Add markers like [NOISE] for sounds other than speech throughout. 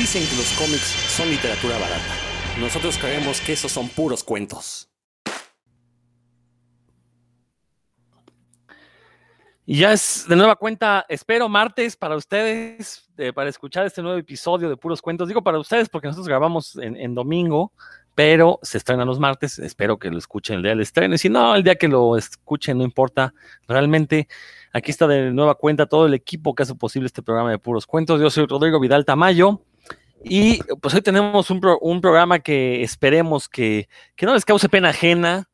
Dicen que los cómics son literatura barata. Nosotros creemos que esos son puros cuentos. Y ya es de nueva cuenta, espero martes para ustedes, para escuchar este nuevo episodio de Puros Cuentos. Digo para ustedes porque nosotros grabamos en, domingo, pero se estrena los martes. Espero que lo escuchen el día del estreno. Y si no, el día que lo escuchen, no importa. Realmente, aquí está de nueva cuenta todo el equipo que hace posible este programa de Puros Cuentos. Yo soy Rodrigo Vidal Tamayo. Y pues hoy tenemos un, programa que esperemos que, que no les cause pena ajena,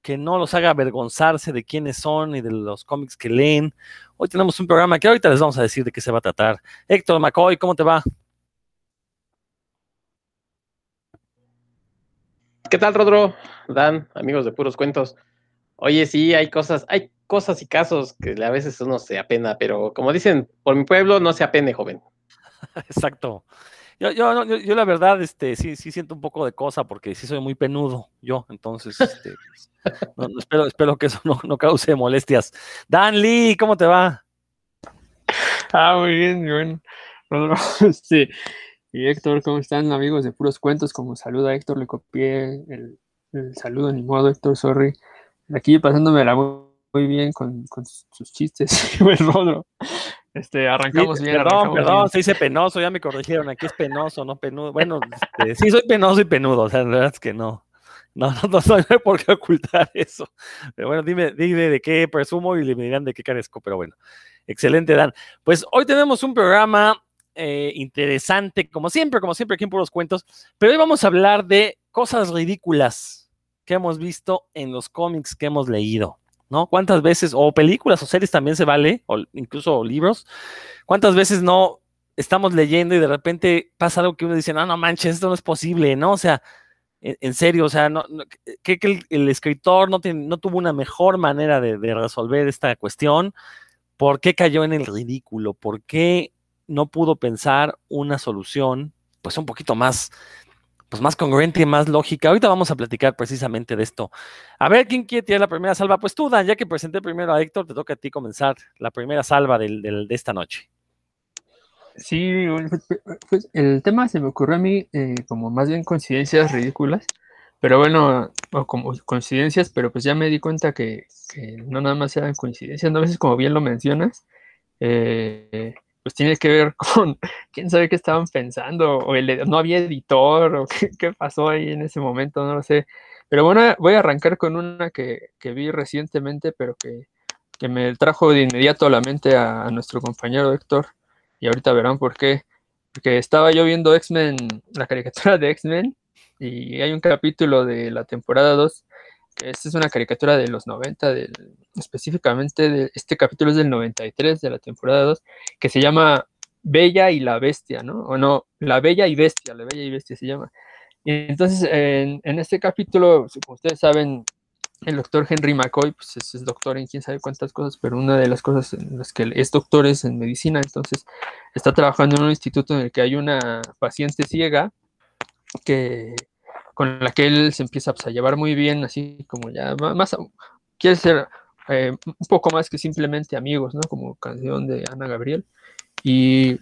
que no los haga avergonzarse de quiénes son y de los cómics que leen. Hoy tenemos un programa que ahorita les vamos a decir de qué se va a tratar. Héctor McCoy, ¿cómo te va? ¿Qué tal, Rodro? Dan, amigos de puros cuentos. Oye, sí, hay cosas, hay cosas y casos que a veces uno se apena, pero como dicen, por mi pueblo no se apene, joven. [LAUGHS] Exacto. Yo, yo, yo, la verdad, este, sí, sí siento un poco de cosa porque sí soy muy penudo yo, entonces, este, espero, espero que eso no, cause molestias. Dan Lee, ¿cómo te va? Ah, muy bien, bien. [LAUGHS] Este, y Héctor, ¿cómo están amigos de Puros Cuentos? Como saluda Héctor, le copié el, saludo, ni modo, Héctor, sorry. Aquí pasándome la muy bien con, con sus chistes, [LAUGHS] el Rodro. Este, arrancamos bien. Perdón, perdón, se dice penoso, ya me corrigieron. Aquí es penoso, no penudo. Bueno, este, sí soy penoso y penudo, o sea, la verdad es que no. No, no, no, no hay por qué ocultar [LAUGHS] eso. Pero bueno, dime, dime de qué presumo y me dirán de qué carezco, pero bueno. Excelente, Dan. Pues hoy tenemos un programa eh, interesante, como siempre, como siempre aquí en Puros Cuentos, pero hoy vamos a hablar de cosas ridículas que hemos visto en los cómics que hemos leído. ¿No? ¿Cuántas veces, o películas o series también se vale, o incluso libros, cuántas veces no estamos leyendo y de repente pasa algo que uno dice, no, no manches, esto no es posible, ¿no? O sea, en, serio, o sea, no, que, el, escritor no, no tuvo una mejor manera de, de resolver esta cuestión, ¿por qué cayó en el ridículo? ¿Por qué no pudo pensar una solución, pues un poquito más pues más congruente y más lógica. Ahorita vamos a platicar precisamente de esto. A ver, ¿quién quiere tirar la primera salva? Pues tú, Dan, ya que presenté primero a Héctor, te toca a ti comenzar la primera salva de esta noche. Sí, pues, pues, el tema se me ocurrió a mí eh, como más bien coincidencias ridículas, pero bueno, o como coincidencias, pero pues ya me di cuenta que, no nada más eran coincidencias, ¿no? a veces como bien lo mencionas, eh, pues tiene que ver [LAUGHS] con quién sabe qué estaban pensando, o no había editor, o qué, pasó ahí en ese momento, no lo sé. Pero bueno, voy a arrancar con una que, vi recientemente, pero que, me trajo de inmediato a la mente a, nuestro compañero Héctor, y ahorita verán por qué. Porque estaba yo viendo X-Men, la caricatura de X-Men, y hay un capítulo de la temporada 2 esta es una caricatura de los 90, específicamente de, este capítulo es del 93 de la temporada 2, que se llama Bella y la Bestia, ¿no? O no, La Bella y Bestia, La Bella y Bestia se llama. Y entonces, en, este capítulo, como ustedes saben, el doctor Henry McCoy, pues es, doctor en quién sabe cuántas cosas, pero una de las cosas en las que es doctor es en medicina, entonces está trabajando en un instituto en el que hay una paciente ciega que con la que él se empieza pues, a llevar muy bien, así como ya más, quiere ser eh, un poco más que simplemente amigos, ¿no? Como canción de Ana Gabriel. Y,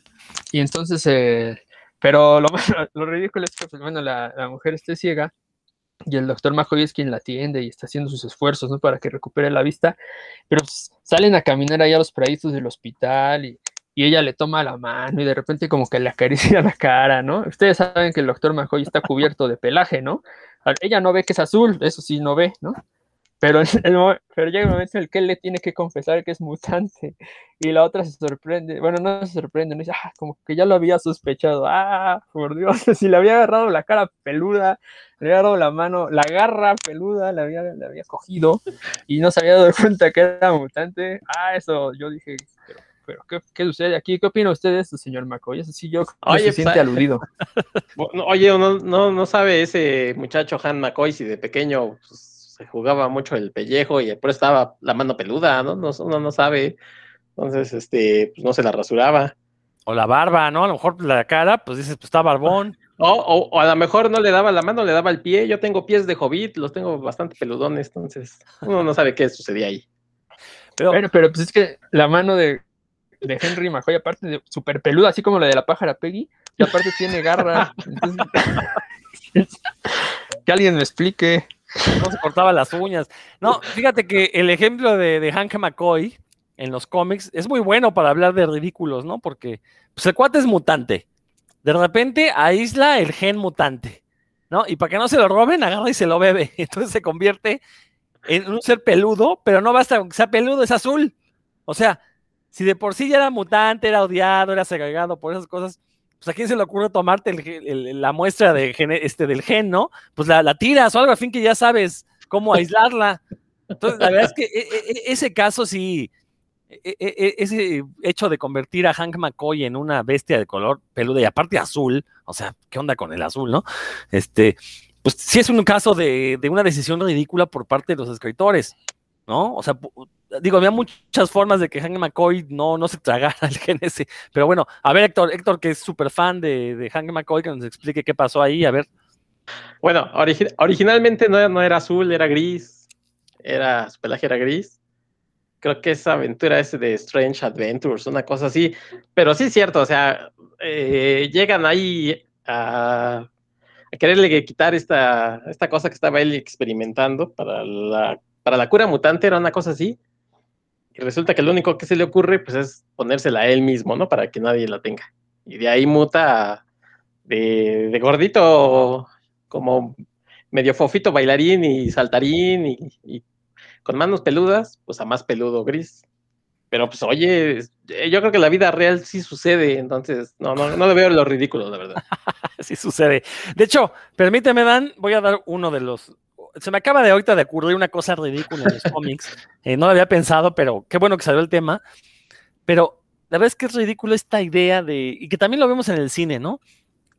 y entonces, eh, pero lo, [LAUGHS] lo ridículo es que, pues, bueno, la, la mujer esté ciega y el doctor Majoy es quien la atiende y está haciendo sus esfuerzos, ¿no? Para que recupere la vista, pero pues, salen a caminar allá a los praditos del hospital y y ella le toma la mano y de repente como que le acaricia la cara, ¿no? Ustedes saben que el doctor Majoy está cubierto de pelaje, ¿no? Ella no ve que es azul, eso sí no ve, ¿no? Pero, pero llega un momento en el que él le tiene que confesar que es mutante y la otra se sorprende, bueno, no se sorprende, no dice, ah, como que ya lo había sospechado, ah, por Dios, [LAUGHS] si le había agarrado la cara peluda, le había agarrado la mano, la garra peluda, le había, le había cogido y no se había dado cuenta que era mutante, ah, eso yo dije, ¿qué, qué sucede aquí? ¿Qué opina usted de esto, señor McCoy? Eso sí, yo oye, se siente aludido. [LAUGHS] oye, no, no, no sabe ese muchacho Han McCoy si de pequeño pues, se jugaba mucho el pellejo y después estaba la mano peluda, ¿no? no uno no sabe. Entonces, este, pues no se la rasuraba. O la barba, ¿no? A lo mejor la cara, pues dices, pues está barbón. O, o, a lo mejor no le daba la mano, le daba el pie. Yo tengo pies de hobbit, los tengo bastante peludones, entonces uno no sabe qué sucedía ahí. Pero, pero pues es que la mano de de Henry McCoy, aparte de súper peluda, así como la de la pájara Peggy, y aparte tiene garra. Entonces, [LAUGHS] que alguien me explique. No se cortaba las uñas. No, fíjate que el ejemplo de, de Hank McCoy en los cómics es muy bueno para hablar de ridículos, ¿no? Porque pues, el cuate es mutante. De repente aísla el gen mutante, ¿no? Y para que no se lo roben, agarra y se lo bebe. [LAUGHS] Entonces se convierte en un ser peludo, pero no basta con que sea peludo, es azul. O sea, si de por sí ya era mutante, era odiado, era segregado por esas cosas, pues a quién se le ocurre tomarte el- el- la muestra de gen- este, del gen, ¿no? Pues la, la tiras o algo, al fin que ya sabes cómo [LAUGHS] aislarla. Entonces, la verdad es que e- e- e- ese caso sí, ese hecho de convertir a Hank McCoy en una bestia de color peluda y aparte azul, o sea, ¿qué onda con el azul, no? Este, pues sí es un caso de, de una decisión ridícula por parte de los escritores, ¿no? O sea, digo, había muchas formas de que Hank McCoy no, no se tragara el [LAUGHS] gen ese, pero bueno, a ver, Héctor, Héctor, que es súper fan de, de Hank McCoy, que nos explique qué pasó ahí, a ver. Bueno, origi- originalmente no, no era azul, era gris. Era, su pelaje era gris. Creo que esa aventura es de Strange Adventures, una cosa así. Pero sí es cierto, o sea, eh, llegan ahí a, a quererle quitar esta, esta cosa que estaba él experimentando para la, para la cura mutante, era una cosa así. Y resulta que lo único que se le ocurre, pues, es ponérsela a él mismo, ¿no? Para que nadie la tenga. Y de ahí muta de, de gordito como medio fofito bailarín y saltarín y, y con manos peludas, pues a más peludo gris. Pero pues oye, eh, yo creo que la vida real sí sucede, entonces no, no, no le veo lo ridículo, la verdad. [LAUGHS] Así sucede. De hecho, permíteme, Dan, voy a dar uno de los. Se me acaba de ahorita de ocurrir una cosa ridícula en los [LAUGHS] cómics. Eh, no lo había pensado, pero qué bueno que salió el tema. Pero la verdad es que es ridículo esta idea de. Y que también lo vemos en el cine, ¿no?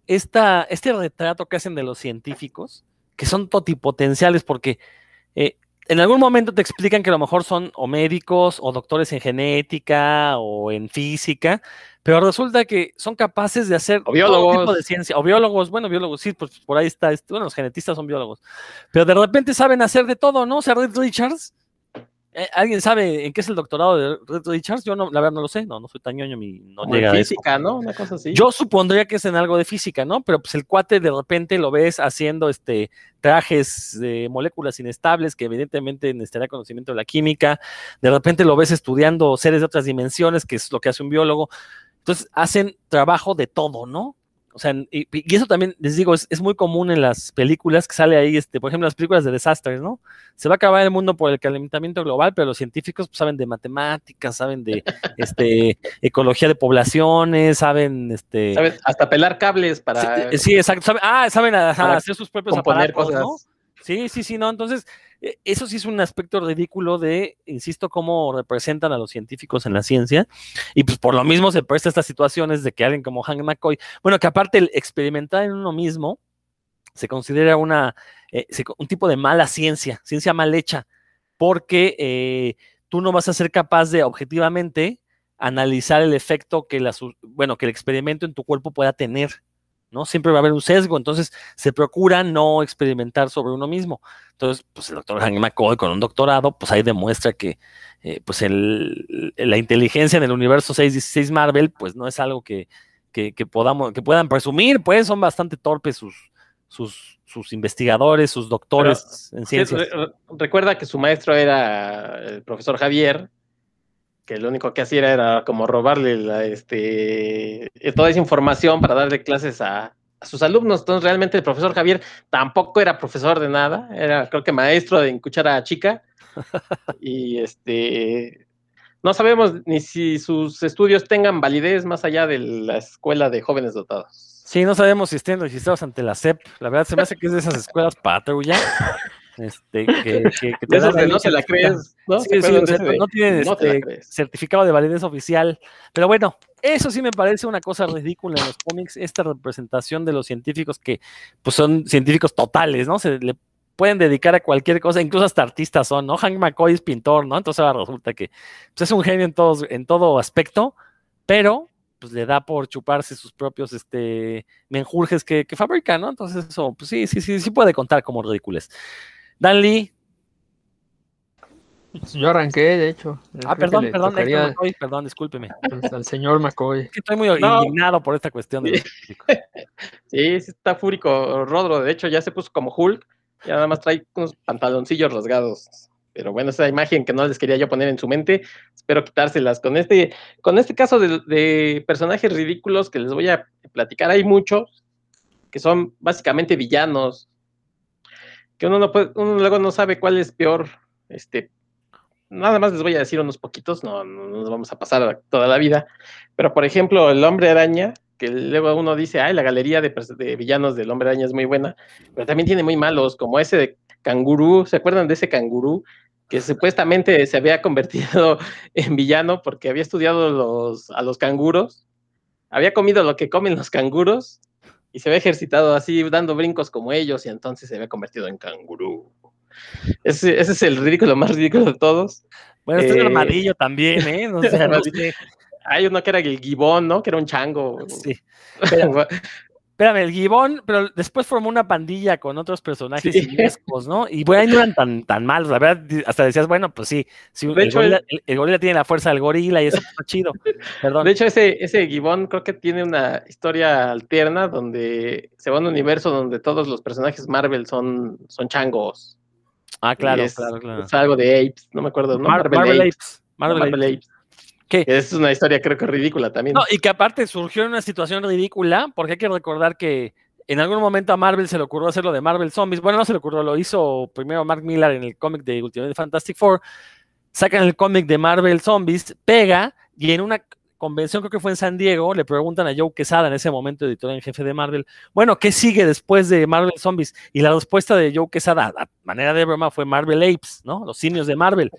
Esta, este retrato que hacen de los científicos, que son totipotenciales, porque eh, en algún momento te explican que a lo mejor son o médicos o doctores en genética o en física, pero resulta que son capaces de hacer O todo biólogos. tipo de ciencia, o biólogos, bueno, biólogos, sí, pues por ahí está, este, bueno, los genetistas son biólogos, pero de repente saben hacer de todo, ¿no? O sea, Richards, ¿alguien sabe en qué es el doctorado de Reed Richards? Yo no, la verdad no lo sé, no, no soy tan ñoño, mi, no Como llega en a eso. física, ¿no? Una cosa así. Yo supondría que es en algo de física, ¿no? Pero pues el cuate de repente lo ves haciendo este trajes de moléculas inestables que evidentemente necesitará conocimiento de la química. De repente lo ves estudiando seres de otras dimensiones, que es lo que hace un biólogo. Entonces hacen trabajo de todo, ¿no? O sea, y, y eso también les digo, es, es muy común en las películas que sale ahí, este, por ejemplo, las películas de desastres, ¿no? Se va a acabar el mundo por el calentamiento global, pero los científicos pues, saben de matemáticas, saben de [LAUGHS] este, ecología de poblaciones, saben este, ¿Sabes? Hasta pelar cables para Sí, sí, exacto. saben- ah, saben ajá, hacer sus propios aparatos, cosas. ¿no? Sí, sí, sí, no. Entonces, eso sí es un aspecto ridículo de, insisto, cómo representan a los científicos en la ciencia. Y pues por lo mismo se presta estas situaciones de que alguien como Hank McCoy, bueno, que aparte el experimentar en uno mismo se considera una, eh, un tipo de mala ciencia, ciencia mal hecha, porque eh, tú no vas a ser capaz de objetivamente analizar el efecto que, la, bueno, que el experimento en tu cuerpo pueda tener. ¿No? Siempre va a haber un sesgo, entonces se procura no experimentar sobre uno mismo. Entonces, pues el doctor Hank McCoy con un doctorado, pues ahí demuestra que eh, pues el, la inteligencia en el universo 616 Marvel, pues no es algo que, que, que podamos, que puedan presumir, pues son bastante torpes sus, sus, sus investigadores, sus doctores en ciencias. re- re- recuerda que su maestro era el profesor Javier, que lo único que hacía era como robarle la, este, toda esa información para darle clases a, a sus alumnos. Entonces, realmente el profesor Javier tampoco era profesor de nada, era creo que maestro de en cuchara chica. [LAUGHS] y este no sabemos ni si sus estudios tengan validez más allá de la escuela de jóvenes dotados. Sí, no sabemos si estén registrados ante la SEP. La verdad se me hace que es de esas escuelas patrulla. [LAUGHS] Este, que, que- que esos dan no te la crees, ¿no? Sí, ¿Se sí, acuerdan o sea, de ese de, no tienen no te la este, certificado de validez oficial. Pero bueno, eso sí me parece una cosa ridícula en los cómics, esta representación de los científicos que pues son científicos totales, ¿no? Se le pueden dedicar a cualquier cosa, incluso hasta artistas son, ¿no? Hank McCoy es pintor, ¿no? Entonces ahora resulta que pues, es un genio en, todos, en todo aspecto, pero pues le da por chuparse sus propios este, menjurjes que, que fabrica, ¿no? Entonces eso, pues sí, sí, sí, sí puede contar como ridículos. Dan Lee, Yo arranqué, de hecho. Ah, perdón, perdón, tocaría, McCoy, perdón, discúlpeme. pues, al señor McCoy. Es que estoy muy No. indignado por esta cuestión de [LAUGHS] sí está fúrico Rodro. De hecho, ya se puso como Hulk. Ya nada más trae unos pantaloncillos rasgados. Pero bueno, esa imagen que no les quería yo poner en su mente, espero quitárselas. Con este, con este caso de, de personajes ridículos que les voy a platicar, hay muchos que son básicamente villanos. Que uno no puede, uno luego no sabe cuál es peor. Este, nada más les voy a decir unos poquitos, no, no nos vamos a pasar toda la vida. Pero por ejemplo, el hombre araña, que luego uno dice, ay, la galería de villanos del hombre araña es muy buena, pero también tiene muy malos, como ese de cangurú, ¿se acuerdan de ese cangurú? Que supuestamente se había convertido [LAUGHS] en villano porque había estudiado los, a los canguros, había comido lo que comen los canguros y se había ejercitado así, dando brincos como ellos, y entonces se había convertido en cangurú. Ese, ese es el ridículo más ridículo de todos. Bueno, este es Eh, armadillo también, ¿eh? No, sé, [LAUGHS] no sé. Hay uno que era el gibón, ¿no? Que era un chango. Sí. [LAUGHS] Espérame, el Gibón, pero después formó una pandilla con otros personajes Sí. ¿no? Y bueno, ahí no eran tan, tan malos, la verdad, hasta decías, bueno, pues sí, sí De el, hecho, gorila, el- el gorila tiene la fuerza del gorila y eso [LAUGHS] está chido. Perdón. De hecho, ese, ese Gibbon creo que tiene una historia alterna donde se va a un universo donde todos los personajes Marvel son, son changos. ah, claro, es, claro, claro. es algo de Apes, no me acuerdo, ¿no? Mar- Marvel, Apes. Marvel Marvel Apes. Apes. Es una historia creo que ridícula también. No, y que aparte surgió en una situación ridícula, porque hay que recordar que en algún momento a Marvel se le ocurrió hacer lo de Marvel Zombies. Bueno, no se le ocurrió, lo hizo primero Mark Millar en el cómic de Ultimate Fantastic Four. Sacan el cómic de Marvel Zombies, pega, y en una convención, creo que fue en San Diego, le preguntan a Joe Quesada, en ese momento editor en jefe de Marvel, bueno, ¿qué sigue después de Marvel Zombies? Y la respuesta de Joe Quesada, a manera de broma, fue Marvel Apes, ¿no? Los simios de Marvel.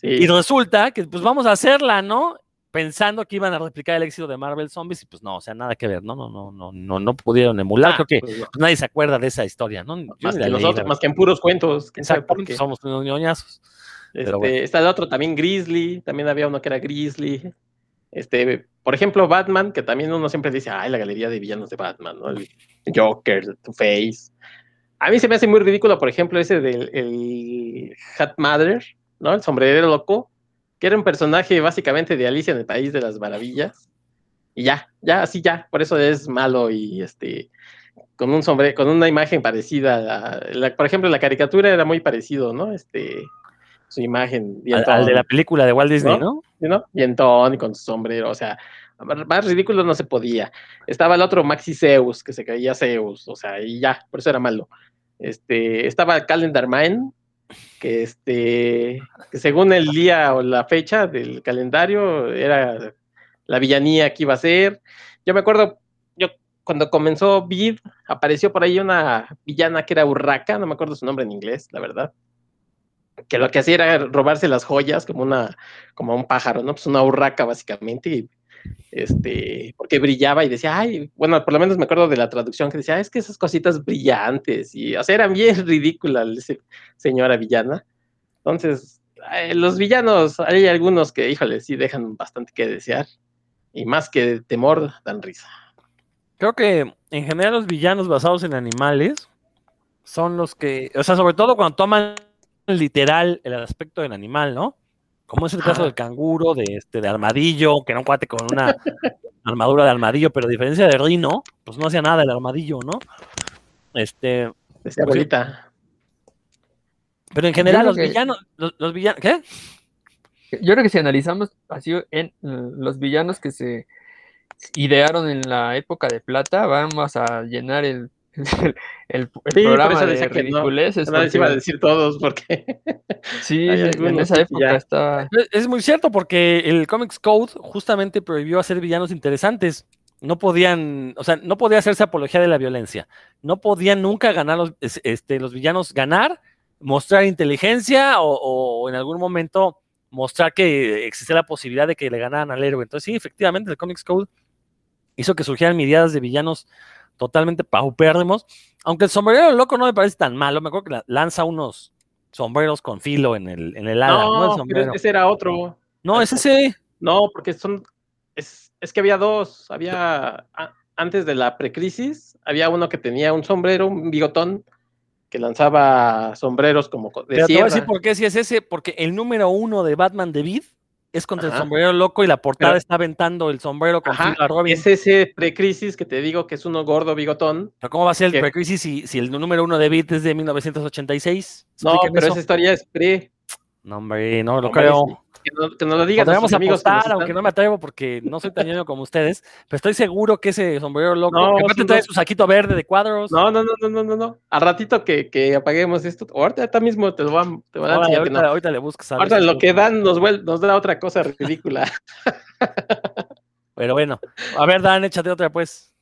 Sí. Y resulta que pues vamos a hacerla, ¿no? Pensando que iban a replicar el éxito de Marvel Zombies y pues no, o sea, nada que ver, no, no, no, no, no, no pudieron emular, Ah, creo que pues pues, nadie se acuerda de esa historia, ¿no? Yo más que leí, nosotros, más que en puros cuentos. Exacto, por qué. somos unos ñoñazos. Este, bueno. Está el otro también, Grizzly, también había uno que era Grizzly. Este, por ejemplo, Batman, que también uno siempre dice, ay, la galería de villanos de Batman, ¿no? El Joker, Two-Face. A mí se me hace muy ridículo, por ejemplo, ese del el Hat Mother, ¿no? El sombrerero loco, que era un personaje básicamente de Alicia en el País de las Maravillas. Y ya, ya, así ya, por eso es malo y este con un sombrero, con una imagen parecida a la- por ejemplo, la caricatura era muy parecido, ¿no? Este su imagen Al, al de la película de Walt Disney, ¿no? ¿sí, ¿no? Dientón y con su sombrero, o sea, más más ridículo no se podía. Estaba el otro Maxi Zeus, que se creía Zeus, o sea, y ya, por eso era malo. Este, estaba Calendar Man, que este, según el día o la fecha del calendario era la villanía que iba a ser. Yo me acuerdo, yo cuando comenzó Vid, apareció por ahí una villana que era Urraca, no me acuerdo su nombre en inglés, la verdad que lo que hacía era robarse las joyas como una como un pájaro, ¿no? Pues una urraca básicamente, este, porque brillaba y decía, ay, bueno, por lo menos me acuerdo de la traducción que decía, "Ah, es que esas cositas brillantes y, o sea, eran bien [LAUGHS] ridículas señora villana. Entonces, eh, los villanos, hay algunos que, híjole, sí dejan bastante que desear y más que temor dan risa. Creo que en general los villanos basados en animales son los que, o sea, sobre todo cuando toman literal el aspecto del animal, ¿no? Como es el caso del canguro, de este, de armadillo, que era un cuate con una armadura de armadillo, pero a diferencia de Rino, pues no hacía nada el armadillo, ¿no? Este, Decía Pues abuelita. pero en general los que- villanos, los, los villanos, ¿qué? Yo creo que si analizamos así en los villanos que se idearon en la época de plata, vamos a llenar el, el, [LAUGHS] el- el Sí, por programa de decía que no. ridiculeces. No les iba a porque- decir todos porque [LAUGHS] sí, en esa época ya- estaba. Es- muy cierto porque el Comics Code justamente prohibió hacer villanos interesantes. No podían, o sea, no podía hacerse apología de la violencia. No podían nunca ganar los, es- este, los villanos ganar, mostrar inteligencia o, o en algún momento mostrar que existía la posibilidad de que le ganaran al héroe. Entonces sí, efectivamente el Comics Code hizo que surgieran miradas de villanos totalmente paupérrimos. Aunque el sombrero loco no me parece tan malo. Me acuerdo que la- lanza unos sombreros con filo en el, en el ala, ¿no? El No, pero ese era otro. No, es ese. No, porque son. Es, es que había dos. Había. a- antes de la precrisis, había uno que tenía un sombrero, un bigotón, que lanzaba sombreros como co- de Pero te voy a decir sierra. por qué si es ese, porque el número uno de Batman de Vid es contra el sombrero loco y la portada Pero- está aventando el sombrero con Ajá, Robin. es ese precrisis que te digo que es uno gordo bigotón. Pero ¿cómo va a ser el precrisis si, si el número uno de Vid es de 1986? No, pero eso. esa historia es pre. No, hombre, no lo creo. sí. Que no, que no lo digan Podríamos nos apostar, aunque no me atrevo porque no soy tan ñoño como ustedes, pero estoy seguro que ese sombrero loco, No, que aparte trae su saquito verde de cuadros. No, no, no, no, no, no, no. Al ratito que, que apaguemos esto, o ahorita ahorita mismo te lo van, te van a Ahora, enseñar que ahorita, no. ahorita le buscas. a ver Ahorita lo que dan nos, vuel- nos da otra cosa ridícula. [LAUGHS] Pero bueno, a ver, Dan, échate otra pues.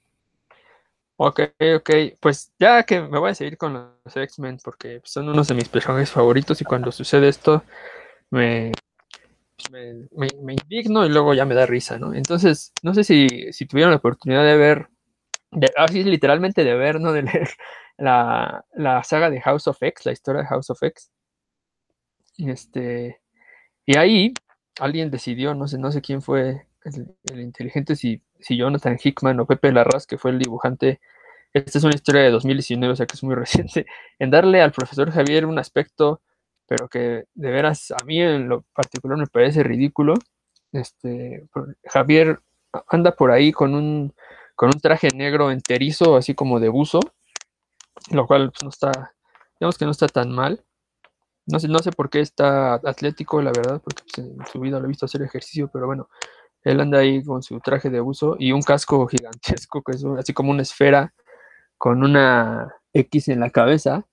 Ok, ok. Pues ya que me voy a seguir con los X-Men porque son unos de mis personajes favoritos y cuando sucede esto me, me, indigno y luego ya me da risa, ¿no? Entonces, no sé si, si tuvieron la oportunidad de ver, así literalmente de ver, ¿no? De leer [LAUGHS] la, la saga de House of X, la historia de House of X. Este, y ahí alguien decidió, no sé, no sé quién fue el, el inteligente, si, si Jonathan Hickman o Pepe Larraz, que fue el dibujante. Esta es una historia de 2019, o sea que es muy [LAUGHS] reciente, en darle al profesor Javier un aspecto, pero que de veras a mí en lo particular me parece ridículo. Este, Javier anda por ahí con un, con un traje negro enterizo, así como de buzo, lo cual pues, no está, digamos que no está tan mal. No sé, no sé por qué está atlético, la verdad, porque pues, en su vida lo he visto hacer ejercicio, pero bueno, él anda ahí con su traje de buzo y un casco gigantesco, que es así como una esfera con una X en la cabeza.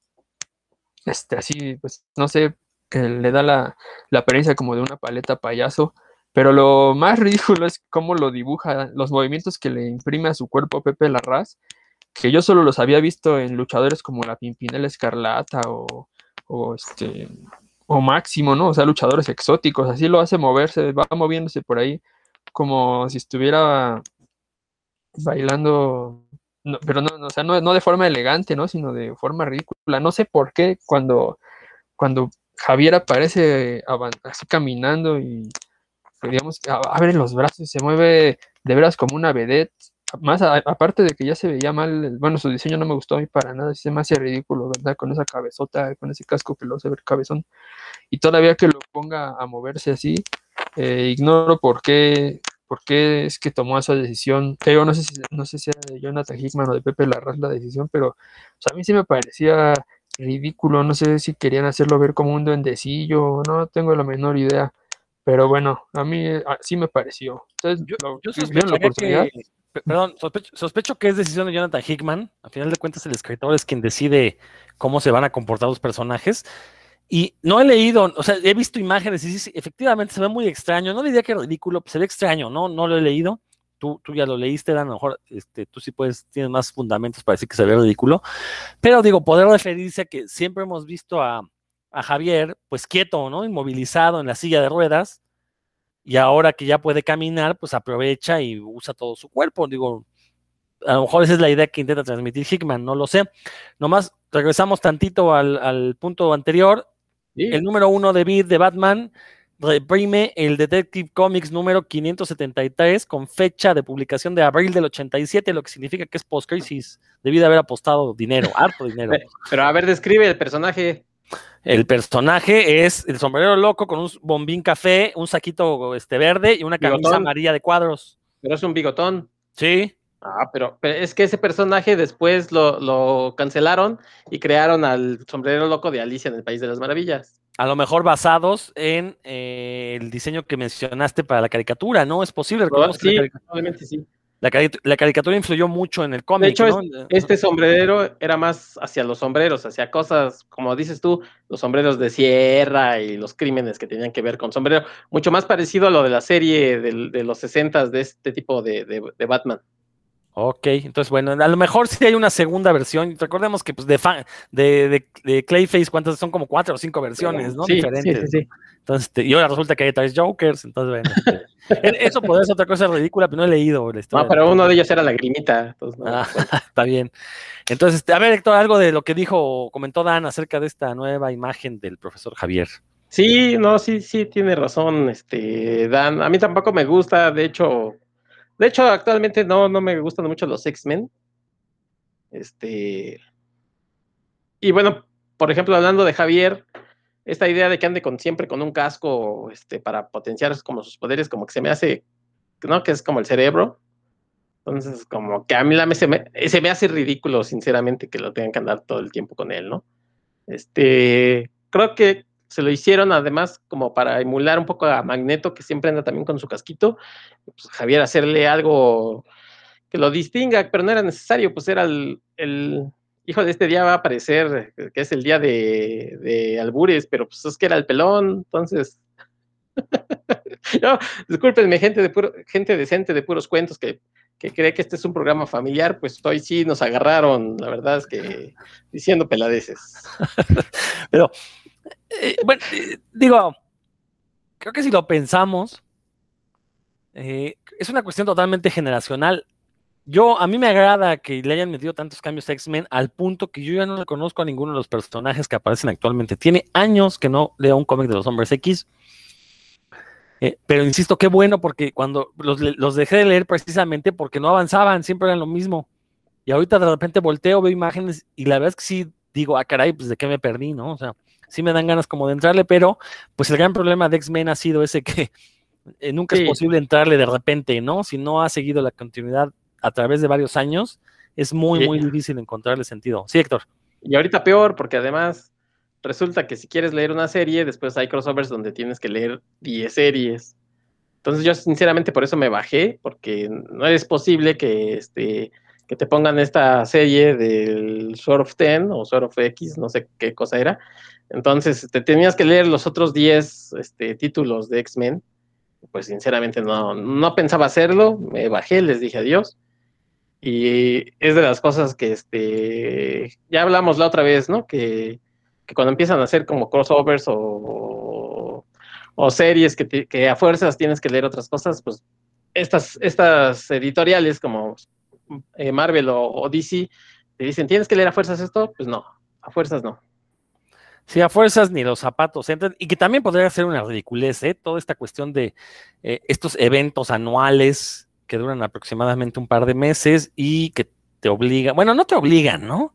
Este, así, pues, no sé, que le da la, la apariencia como de una paleta payaso. Pero lo más ridículo es cómo lo dibuja, los movimientos que le imprime a su cuerpo Pepe Larraz, que yo solo los había visto en luchadores como la Pimpinela Escarlata o, o este o Máximo, ¿no? O sea, luchadores exóticos, así lo hace moverse, va moviéndose por ahí como si estuviera bailando, no, pero no, no, o sea, no, no de forma elegante, ¿no? Sino de forma ridícula. No sé por qué cuando, cuando Javier aparece así caminando y digamos, abre los brazos y se mueve de veras como una vedette. Más a- aparte de que ya se veía mal, bueno, su diseño no me gustó a mí para nada, se me hace ridículo, ¿verdad? Con esa cabezota, con ese casco que lo ver cabezón. Y todavía que lo ponga a moverse así, eh, ignoro por qué, por qué es que tomó esa decisión. Te digo, no sé si, no sé si era de Jonathan Hickman o de Pepe Larraz la decisión, pero o sea, a mí sí me parecía ridículo. No sé si querían hacerlo ver como un duendecillo, no tengo la menor idea. Pero bueno, a mí eh, sí me pareció. ¿Ustedes Yo, lo- yo que, perdón, sospecho, sospecho que es decisión de Jonathan Hickman. A final de cuentas, el escritor es quien decide cómo se van a comportar los personajes. Y no he leído, o sea, he visto imágenes y sí, efectivamente se ve muy extraño. No diría que ridículo, se ve extraño, ¿no? No lo he leído. Tú, tú ya lo leíste, Dan, a lo mejor este, tú sí puedes, tienes más fundamentos para decir que se ve ridículo. Pero digo, poder referirse a que siempre hemos visto a, a Javier, pues quieto, ¿no? Inmovilizado en la silla de ruedas. Y ahora que ya puede caminar, pues aprovecha y usa todo su cuerpo. Digo, a lo mejor esa es la idea que intenta transmitir Hickman, no lo sé. Nomás regresamos tantito al, al punto anterior. Sí. El número uno de Beat de Batman reprime el Detective Comics número 573 con fecha de publicación de abril del 87, lo que significa que es post-crisis. Debí de haber apostado dinero, harto dinero. Pe- Pero a ver, describe el personaje. El personaje es el sombrero loco con un bombín café, un saquito este, verde y una camisa Bigotón. amarilla de cuadros. Pero es un bigotón. Sí, Ah, pero, pero es que ese personaje después lo, lo cancelaron y crearon al sombrero loco de Alicia en el País de las Maravillas. a lo mejor basados en eh, el diseño que mencionaste para la caricatura, ¿no? Es posible. sí, la, caricatura, sí. la cari- la caricatura influyó mucho en el cómic, hecho, ¿no? Este sombrero era más hacia los sombreros, hacia cosas, como dices tú, los sombreros de sierra y los crímenes que tenían que ver con sombrero, mucho más parecido a lo de la serie de, los 60 de este tipo de, de- de Batman. Ok, entonces bueno, a lo mejor sí hay una segunda versión. Recordemos que pues de, fa- de, de- de Clayface, ¿cuántas son? Como cuatro o cinco versiones, ¿no? Sí, Diferentes. sí, sí, sí. Entonces, este, y ahora resulta que hay tres Jokers, entonces bueno. este, [LAUGHS] eso podría ser otra cosa ridícula, pero no he leído la historia. No, pero uno de ellos era la grimita. entonces, no, Ah, [LAUGHS] está bien. Entonces, este, a ver, Héctor, algo de lo que dijo, comentó Dan acerca de esta nueva imagen del profesor Javier. Sí, no, sí, sí, tiene razón, este, Dan. A mí tampoco me gusta, de hecho, de hecho, actualmente no, no me gustan mucho los X-Men. Este, y bueno, por ejemplo, hablando de Javier, esta idea de que ande con, siempre con un casco este, para potenciar como sus poderes, como que se me hace, ¿no? Que es como el cerebro. Entonces, como que a mí se, me, se me hace ridículo, sinceramente, que lo tengan que andar todo el tiempo con él, ¿no? Este, creo que se lo hicieron además como para emular un poco a Magneto, que siempre anda también con su casquito. Pues, Javier hacerle algo que lo distinga, pero no era necesario, pues era el, hijo de este día va a aparecer, que es el día de, de Albures, pero pues es que era el pelón, entonces... [LAUGHS] no, discúlpenme, gente, de puro, gente decente de puros cuentos que, que cree que este es un programa familiar, pues hoy sí nos agarraron, la verdad es que diciendo peladeces. [LAUGHS] pero eh, bueno, eh, digo, creo que si lo pensamos, eh, es una cuestión totalmente generacional. Yo, a mí me agrada que le hayan metido tantos cambios a X-Men al punto que yo ya no reconozco a ninguno de los personajes que aparecen actualmente. Tiene años que no leo un cómic de los hombres X. pero insisto, qué bueno porque cuando los, los, dejé de leer precisamente porque no avanzaban, siempre eran lo mismo. Y ahorita de repente volteo, veo imágenes y la verdad es que sí digo, ah, caray, pues de qué me perdí, ¿no? O sea, sí me dan ganas como de entrarle, pero pues el gran problema de X-Men ha sido ese que eh, nunca es posible entrarle de repente, ¿no? Si no ha seguido la continuidad a través de varios años, es muy, muy difícil encontrarle sentido. Sí, Héctor. Y ahorita peor, porque además resulta que si quieres leer una serie, después hay crossovers donde tienes que leer 10 series. Entonces yo sinceramente por eso me bajé, porque no es posible que este que te pongan esta serie del Sword of Ten o Sword of X, no sé qué cosa era, entonces, te tenías que leer los otros 10 este, títulos de X-Men. Pues sinceramente no, no pensaba hacerlo, me bajé, les dije adiós. Y es de las cosas que este, ya hablamos la otra vez, ¿no? Que, cuando empiezan a hacer como crossovers o, o series que, que, a fuerzas tienes que leer otras cosas, pues estas, estas editoriales como eh, Marvel o, o DC te dicen, ¿tienes que leer a fuerzas esto? Pues no, a fuerzas no. Sí, a fuerzas ni los zapatos entran. Y que también podría ser una ridiculez, ¿eh? Toda esta cuestión de eh, estos eventos anuales que duran aproximadamente un par de meses y que te obligan, bueno, no te obligan, ¿no?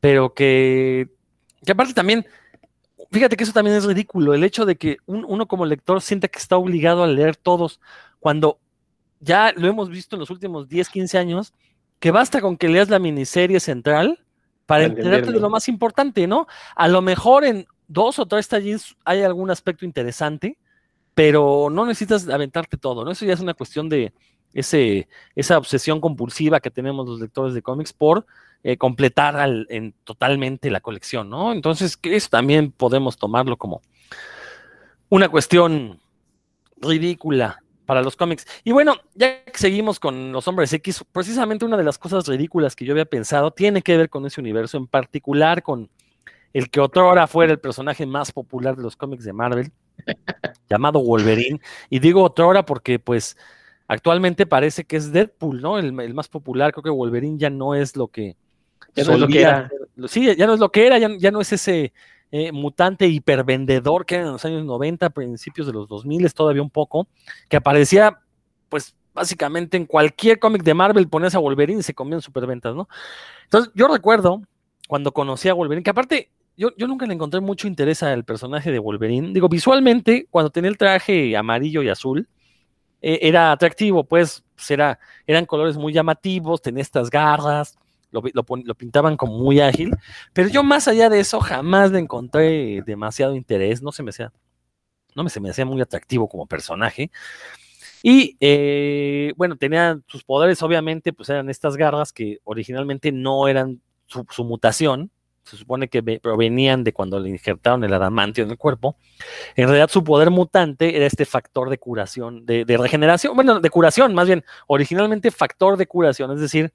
Pero que, que aparte también, fíjate que eso también es ridículo, el hecho de que uno como lector sienta que está obligado a leer todos, cuando ya lo hemos visto en los últimos 10, 15 años, que basta con que leas la miniserie central para enterarte de lo más importante, ¿no? A lo mejor en dos o tres talleres hay algún aspecto interesante, pero no necesitas aventarte todo, ¿no? Eso ya es una cuestión de ese, esa obsesión compulsiva que tenemos los lectores de cómics por eh, completar en, totalmente la colección, ¿no? Entonces, eso también podemos tomarlo como una cuestión ridícula para los cómics. Y bueno, ya que seguimos con los hombres X, precisamente una de las cosas ridículas que yo había pensado tiene que ver con ese universo, en particular con el que otrora fuera el personaje más popular de los cómics de Marvel, [LAUGHS] llamado Wolverine. Y digo otrora porque pues actualmente parece que es Deadpool, ¿no? El, más popular, creo que Wolverine ya no es lo que... Ya no es lo que era. Sí, ya no es lo que era, ya no es ese eh, mutante hipervendedor que era en los años 90, principios de los 2000, todavía un poco, que aparecía, pues básicamente en cualquier cómic de Marvel ponías a Wolverine y se comían superventas, ¿no? Entonces, yo recuerdo cuando conocí a Wolverine, que aparte, yo, yo nunca le encontré mucho interés al personaje de Wolverine. Digo, visualmente, cuando tenía el traje amarillo y azul, eh, era atractivo, pues, pues era, eran colores muy llamativos, tenía estas garras, lo, pintaban como muy ágil, pero yo más allá de eso jamás le encontré demasiado interés, no se me hacía, no me, se me hacía muy atractivo como personaje. Y eh, bueno, tenía sus poderes, obviamente, pues eran estas garras que originalmente no eran su, mutación, se supone que provenían de cuando le injertaron el adamantio en el cuerpo. En realidad, su poder mutante era este factor de curación, de regeneración, bueno, de curación, más bien, originalmente factor de curación, es decir,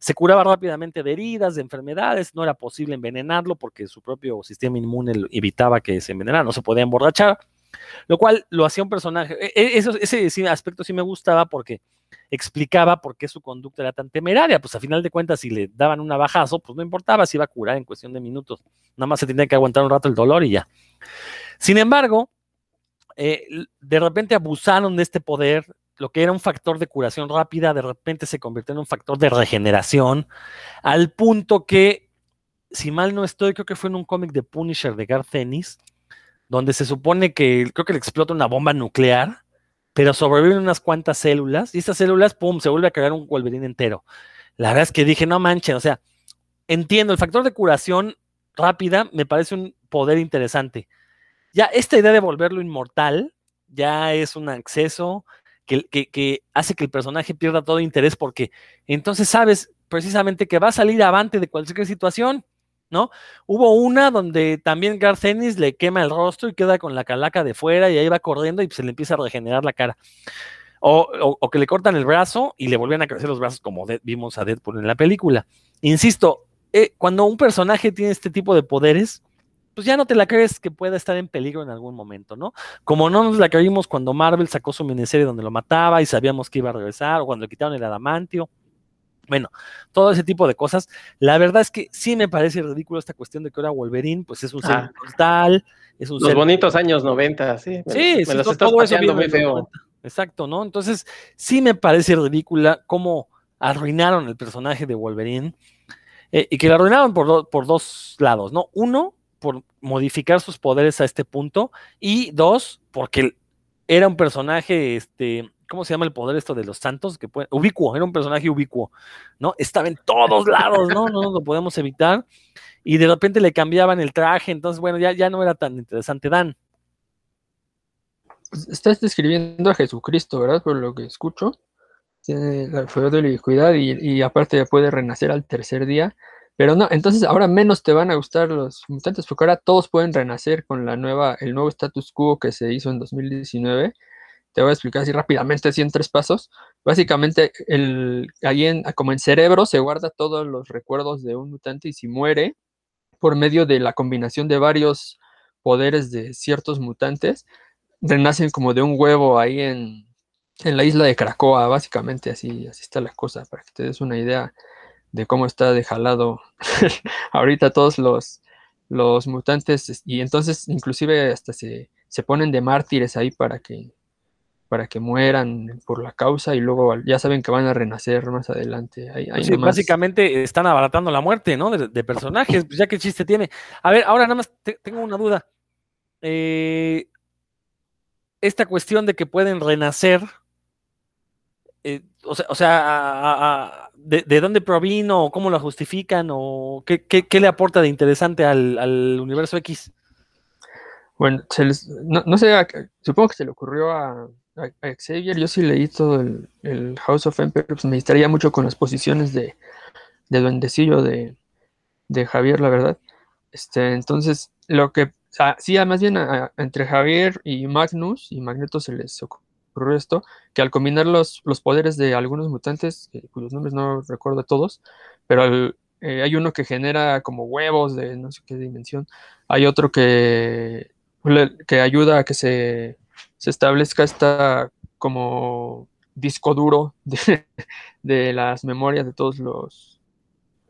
se curaba rápidamente de heridas, de enfermedades, no era posible envenenarlo porque su propio sistema inmune evitaba que se envenenara, no se podía emborrachar, lo cual lo hacía un personaje. E, e, ese aspecto sí me gustaba porque explicaba por qué su conducta era tan temeraria. Pues a final de cuentas, si le daban un abajazo, pues no importaba si iba a curar en cuestión de minutos. Nada más se tenía que aguantar un rato el dolor y ya. Sin embargo, eh, de repente abusaron de este poder lo que era un factor de curación rápida, de repente se convirtió en un factor de regeneración, al punto que si mal no estoy, creo que fue en un cómic de Punisher de Garth Ennis, donde se supone que creo que le explota una bomba nuclear, pero sobreviven unas cuantas células, y esas células, pum, se vuelve a crear un Wolverine entero. La verdad es que dije, no manchen, o sea, entiendo, el factor de curación rápida me parece un poder interesante. Ya esta idea de volverlo inmortal ya es un acceso que, hace que el personaje pierda todo interés porque entonces sabes precisamente que va a salir avante de cualquier situación, ¿no? Hubo una donde también Garth Ennis le quema el rostro y queda con la calaca de fuera y ahí va corriendo y se le empieza a regenerar la cara. O, o, que le cortan el brazo y le vuelven a crecer los brazos como vimos a Deadpool en la película. Insisto, eh, cuando un personaje tiene este tipo de poderes, pues ya no te la crees que pueda estar en peligro en algún momento, ¿no? Como no nos la creímos cuando Marvel sacó su miniserie donde lo mataba y sabíamos que iba a regresar, o cuando le quitaron el adamantio. Bueno, todo ese tipo de cosas. La verdad es que sí me parece ridículo esta cuestión de que ahora Wolverine, pues es un ser Ah. mortal, es un Los ser bonitos años 90, sí. me Sí, los- sí, me los to- estás todo eso pateando viene muy de los feo. 90. Exacto, ¿no? Entonces, sí me parece ridícula cómo arruinaron el personaje de Wolverine eh, y que lo arruinaron por, do- por dos lados, ¿no? Uno, por modificar sus poderes a este punto y dos, porque era un personaje, este, ¿cómo se llama el poder esto de los santos? Que ubicuo, era un personaje ubicuo, ¿no? Estaba en todos lados, ¿no? No lo podemos evitar y de repente le cambiaban el traje, entonces, bueno, ya, ya no era tan interesante. Dan. Pues, estás describiendo a Jesucristo, ¿verdad? Por lo que escucho. Tiene la fe de la y aparte ya puede renacer al tercer día. Pero no, entonces ahora menos te van a gustar los mutantes, porque ahora todos pueden renacer con la nueva, el nuevo status quo que se hizo en 2019. Te voy a explicar así rápidamente, así en tres pasos. Básicamente, el, ahí en, como en cerebro se guarda todos los recuerdos de un mutante y si muere, por medio de la combinación de varios poderes de ciertos mutantes, renacen como de un huevo ahí en, en la isla de Cracoa, básicamente así, así está la cosa, para que te des una idea de cómo está de jalado [LAUGHS] ahorita todos los, los mutantes y entonces inclusive hasta se, se ponen de mártires ahí para que para que mueran por la causa y luego ya saben que van a renacer más adelante. Ahí, ahí Pues Sí, nomás- básicamente están abaratando la muerte, ¿no? De, de personajes, pues ya qué chiste tiene. A ver, ahora nada más te- tengo una duda. Eh, esta cuestión de que pueden renacer, eh, o sea, o sea, a- a- a- ¿de, de dónde provino o cómo lo justifican o qué, qué- qué le aporta de interesante al, al universo X? Bueno, se les- no, no sé, supongo que se le ocurrió a, a- Xavier, yo sí leí todo el, House of Empires, pues me distraía mucho con las posiciones de, de duendecillo de, de Javier, la verdad. Este, entonces, lo que, sea, sí, ah, más bien entre Javier y Magnus y Magneto se les ocurrió esto, que al combinar los, los poderes de algunos mutantes, cuyos nombres no recuerdo todos, pero al- eh, hay uno que genera como huevos de no sé qué dimensión, hay otro que, que ayuda a que se, se establezca esta como disco duro de, [LAUGHS] de las memorias de todos los,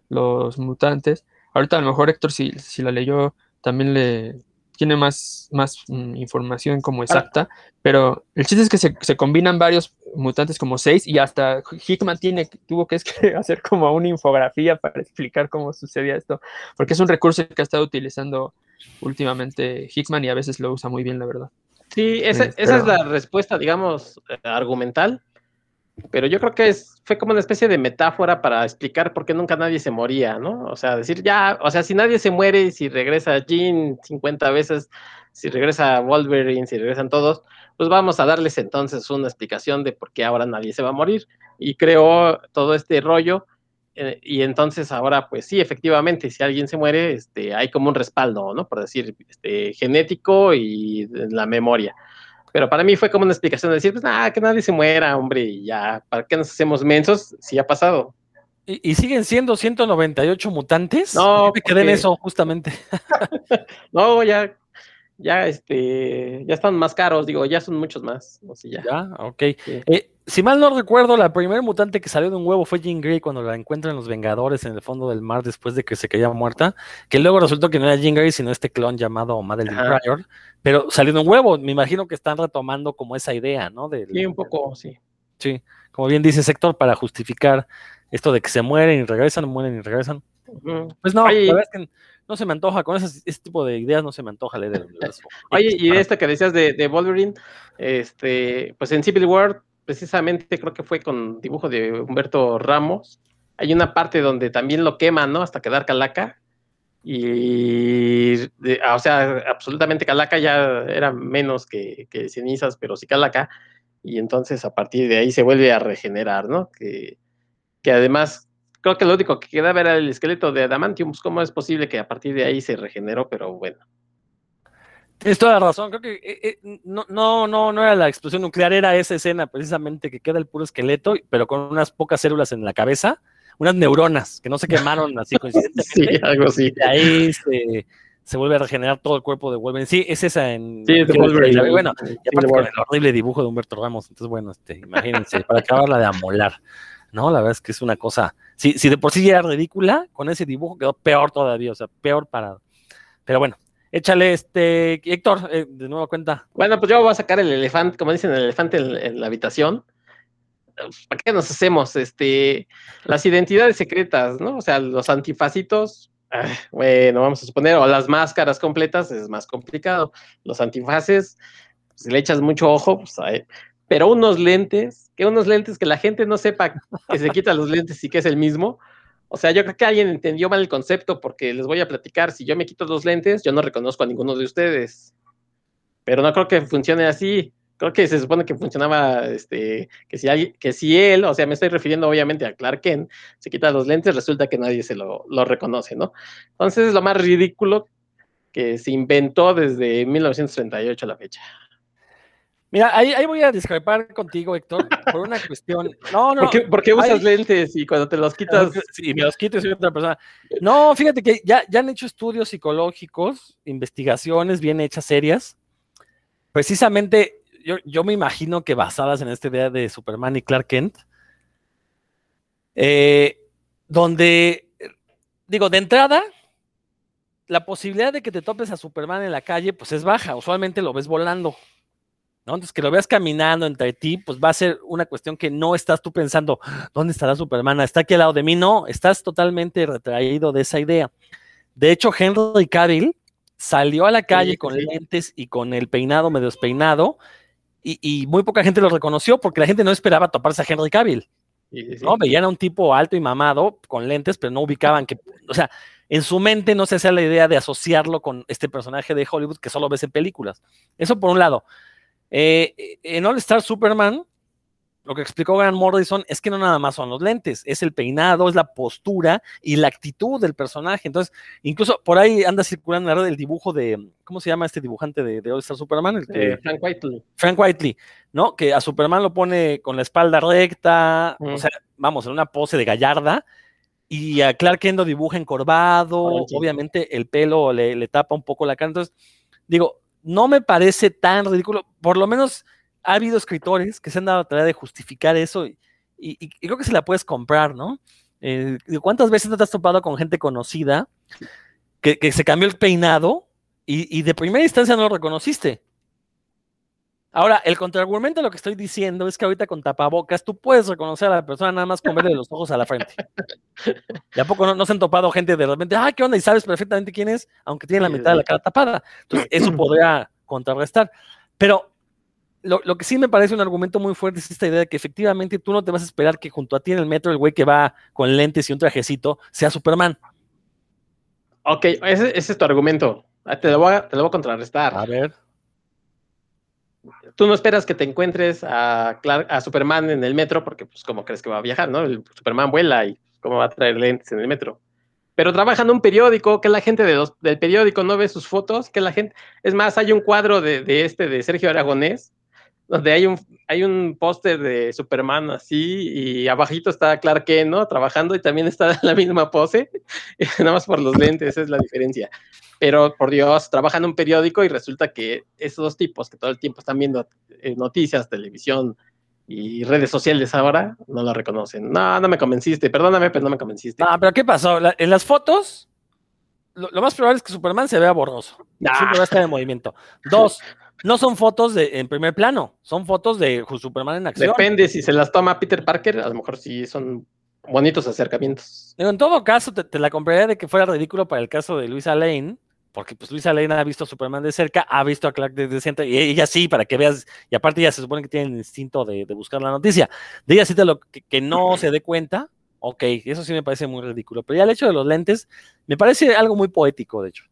los mutantes. Ahorita a lo mejor Héctor, si, si la leyó, también le tiene más, más mm, información como exacta, pero el chiste es que se, se combinan varios mutantes como seis y hasta Hickman tiene, tuvo que [LAUGHS] hacer como una infografía para explicar cómo sucedía esto, porque es un recurso que ha estado utilizando últimamente Hickman y a veces lo usa muy bien, la verdad. Sí, esa, Sí, esa es la respuesta, digamos, eh, argumental. Pero yo creo que fue como una especie de metáfora para explicar por qué nunca nadie se moría, ¿no? O sea, decir ya, o sea, si nadie se muere si regresa Jean 50 veces, si regresa Wolverine, si regresan todos, pues vamos a darles entonces una explicación de por qué ahora nadie se va a morir. Y creó todo este rollo. eh, y entonces ahora, pues sí, efectivamente, si alguien se muere, este, hay como un respaldo, ¿no? Por decir, este, genético y la memoria. Pero para mí fue como una explicación de decir, pues nada, que nadie se muera, hombre, y ya, ¿para qué nos hacemos mensos si ha pasado? ¿Y, y siguen siendo 198 mutantes? No, Yo me quedé en porque- eso, justamente. [LAUGHS] No, ya, ya, este, ya están más caros, digo, ya son muchos más, o sea, ya. Ya, ok. Sí. Eh, si mal no recuerdo, la primer mutante que salió de un huevo fue Jean Grey cuando la encuentran los Vengadores en el fondo del mar después de que se caía muerta, que luego resultó que no era Jean Grey, sino este clon llamado Madeline Ajá. Pryor, pero salió de un huevo. Me imagino que están retomando como esa idea, ¿no? Del- Sí, un poco, sí. Sí, como bien dice Sector, para justificar esto de que se mueren y regresan, mueren y regresan. Pues no, Oye, la verdad es que no se me antoja, con ese, ese tipo de ideas no se me antoja leer el [LAUGHS] universo. Oye, y esto que decías de, de Wolverine, este, pues en Civil War, precisamente creo que fue con dibujo de Humberto Ramos, hay una parte donde también lo queman, ¿no? Hasta quedar calaca. Y, de- ah, o sea, absolutamente calaca ya era menos que, que cenizas, pero sí calaca. Y entonces a partir de ahí se vuelve a regenerar, ¿no? Que, que además, creo que lo único que quedaba era el esqueleto de Adamantium. ¿Cómo es posible que a partir de ahí se regeneró? Pero bueno. Tienes toda la razón, creo que eh, eh, no, no, no, no era la explosión nuclear, era esa escena precisamente que queda el puro esqueleto, pero con unas pocas células en la cabeza, unas neuronas que no se quemaron así [LAUGHS] coincidentemente. Sí, algo así. y ahí se, se vuelve a regenerar todo el cuerpo de Wolverine. Sí, es esa en. Sí, es de Wolverine. Bueno, Civil y aparte War. con el horrible dibujo de Humberto Ramos. Entonces, bueno, este, imagínense, para acabarla de amolar. No, la verdad es que es una cosa. Si, si de por sí era ridícula, con ese dibujo quedó peor todavía, o sea, peor parado. Pero bueno, échale este. Héctor, eh, de nuevo cuenta. Bueno, pues yo voy a sacar el elefante, como dicen, el elefante en, la habitación. ¿Para qué nos hacemos? Este, las identidades secretas, ¿no? O sea, los antifacitos, ah, bueno, vamos a suponer, o las máscaras completas es más complicado. Los antifaces, si le echas mucho ojo, pues, ay, pero unos lentes, que unos lentes que la gente no sepa que se quita los lentes y que es el mismo. O sea, yo creo que alguien entendió mal el concepto porque les voy a platicar, si yo me quito los lentes, yo no reconozco a ninguno de ustedes. Pero no creo que funcione así. Creo que se supone que funcionaba, este, que si, alguien- que si él, o sea, me estoy refiriendo obviamente a Clark Kent, se quita los lentes, resulta que nadie se lo, lo reconoce, ¿no? Entonces es lo más ridículo que se inventó desde 1938 a la fecha. Mira, ahí, ahí voy a discrepar contigo, Héctor, por una cuestión. No, no. ¿Por qué, por qué usas hay- lentes y cuando te los quitas? Sí, me los quito y soy otra persona. No, fíjate que ya, ya han hecho estudios psicológicos, investigaciones bien hechas, serias. Precisamente, yo, yo me imagino que basadas en esta idea de Superman y Clark Kent, eh, donde, digo, de entrada, la posibilidad de que te topes a Superman en la calle, pues es baja. Usualmente lo ves volando. ¿No? Entonces, que lo veas caminando entre ti, pues va a ser una cuestión que no estás tú pensando, ¿dónde estará Superman? ¿Está aquí al lado de mí? No, estás totalmente retraído de esa idea. De hecho, Henry Cavill salió a la calle Sí, con sí. lentes y con el peinado medio despeinado, y, y muy poca gente lo reconoció porque la gente no esperaba toparse a Henry Cavill. Sí. ¿no? Veían a un tipo alto y mamado con lentes, pero no ubicaban que, o sea, en su mente no se hacía la idea de asociarlo con este personaje de Hollywood que solo ves en películas. Eso por un lado. Eh, en All Star Superman, lo que explicó Grant Morrison es que no nada más son los lentes, es el peinado, es la postura y la actitud del personaje. Entonces, incluso por ahí anda circulando en la red el dibujo de, ¿cómo se llama este dibujante de, de All Star Superman? El que- Eh, Frank Whiteley. Frank Whiteley, ¿no? Que a Superman lo pone con la espalda recta, Mm. o sea, vamos, en una pose de gallarda, y a Clark Kent lo dibuja encorvado, obviamente el pelo le, le tapa un poco la cara, entonces, digo, no me parece tan ridículo, por lo menos ha habido escritores que se han dado la tarea de justificar eso, y, creo que se la puedes comprar, ¿no? Eh, ¿Cuántas veces no te has topado con gente conocida que, se cambió el peinado y de primera instancia no lo reconociste? Ahora, el contraargumento a lo que estoy diciendo es que ahorita con tapabocas tú puedes reconocer a la persona nada más con verle los ojos a la frente. ¿Y a poco no, no se han topado gente de repente, ah, qué onda? Y sabes perfectamente quién es, aunque tiene la mitad de la cara tapada. Entonces, eso podría contrarrestar. Pero lo, lo que sí me parece un argumento muy fuerte es esta idea de que efectivamente tú no te vas a esperar que junto a ti en el metro el güey que va con lentes y un trajecito sea Superman. Ok, ese, ese es tu argumento. Ah, Te lo, voy a, te lo voy a contrarrestar. A ver. Tú no esperas que te encuentres a, Superman en el metro porque, pues, ¿cómo crees que va a viajar, no? El Superman vuela y ¿cómo va a traer lentes en el metro? Pero trabaja en un periódico, que la gente del periódico no ve sus fotos, que la gente... Es más, hay un cuadro de, de este, de Sergio Aragonés, donde hay un, hay un póster de Superman así y abajito está Clark Kent, ¿no? Trabajando y también está en [LAUGHS] la misma pose, [LAUGHS] nada más por los lentes, esa es la diferencia. Pero, por Dios, trabaja en un periódico y resulta que esos dos tipos que todo el tiempo están viendo eh, noticias, televisión y redes sociales ahora, no lo reconocen. No, no me convenciste, perdóname, pero no me convenciste. No, pero ¿qué pasó? La- en las fotos, lo, lo más probable es que Superman se vea borroso. Ah. Siempre va a estar en movimiento. Dos, [LAUGHS] no son fotos de, en primer plano, son fotos de Superman en acción. Depende si se las toma Peter Parker, a lo mejor sí son bonitos acercamientos. En todo caso, te, la compraría de que fuera ridículo para el caso de Luisa Lane, porque pues Luisa Lane ha visto a Superman de cerca, ha visto a Clark desde cerca, y ella sí, para que veas, y aparte ella se supone que tiene el instinto de, buscar la noticia. De ella sí te lo que, que no se dé cuenta, ok, eso sí me parece muy ridículo. Pero ya el hecho de los lentes me parece algo muy poético, de hecho.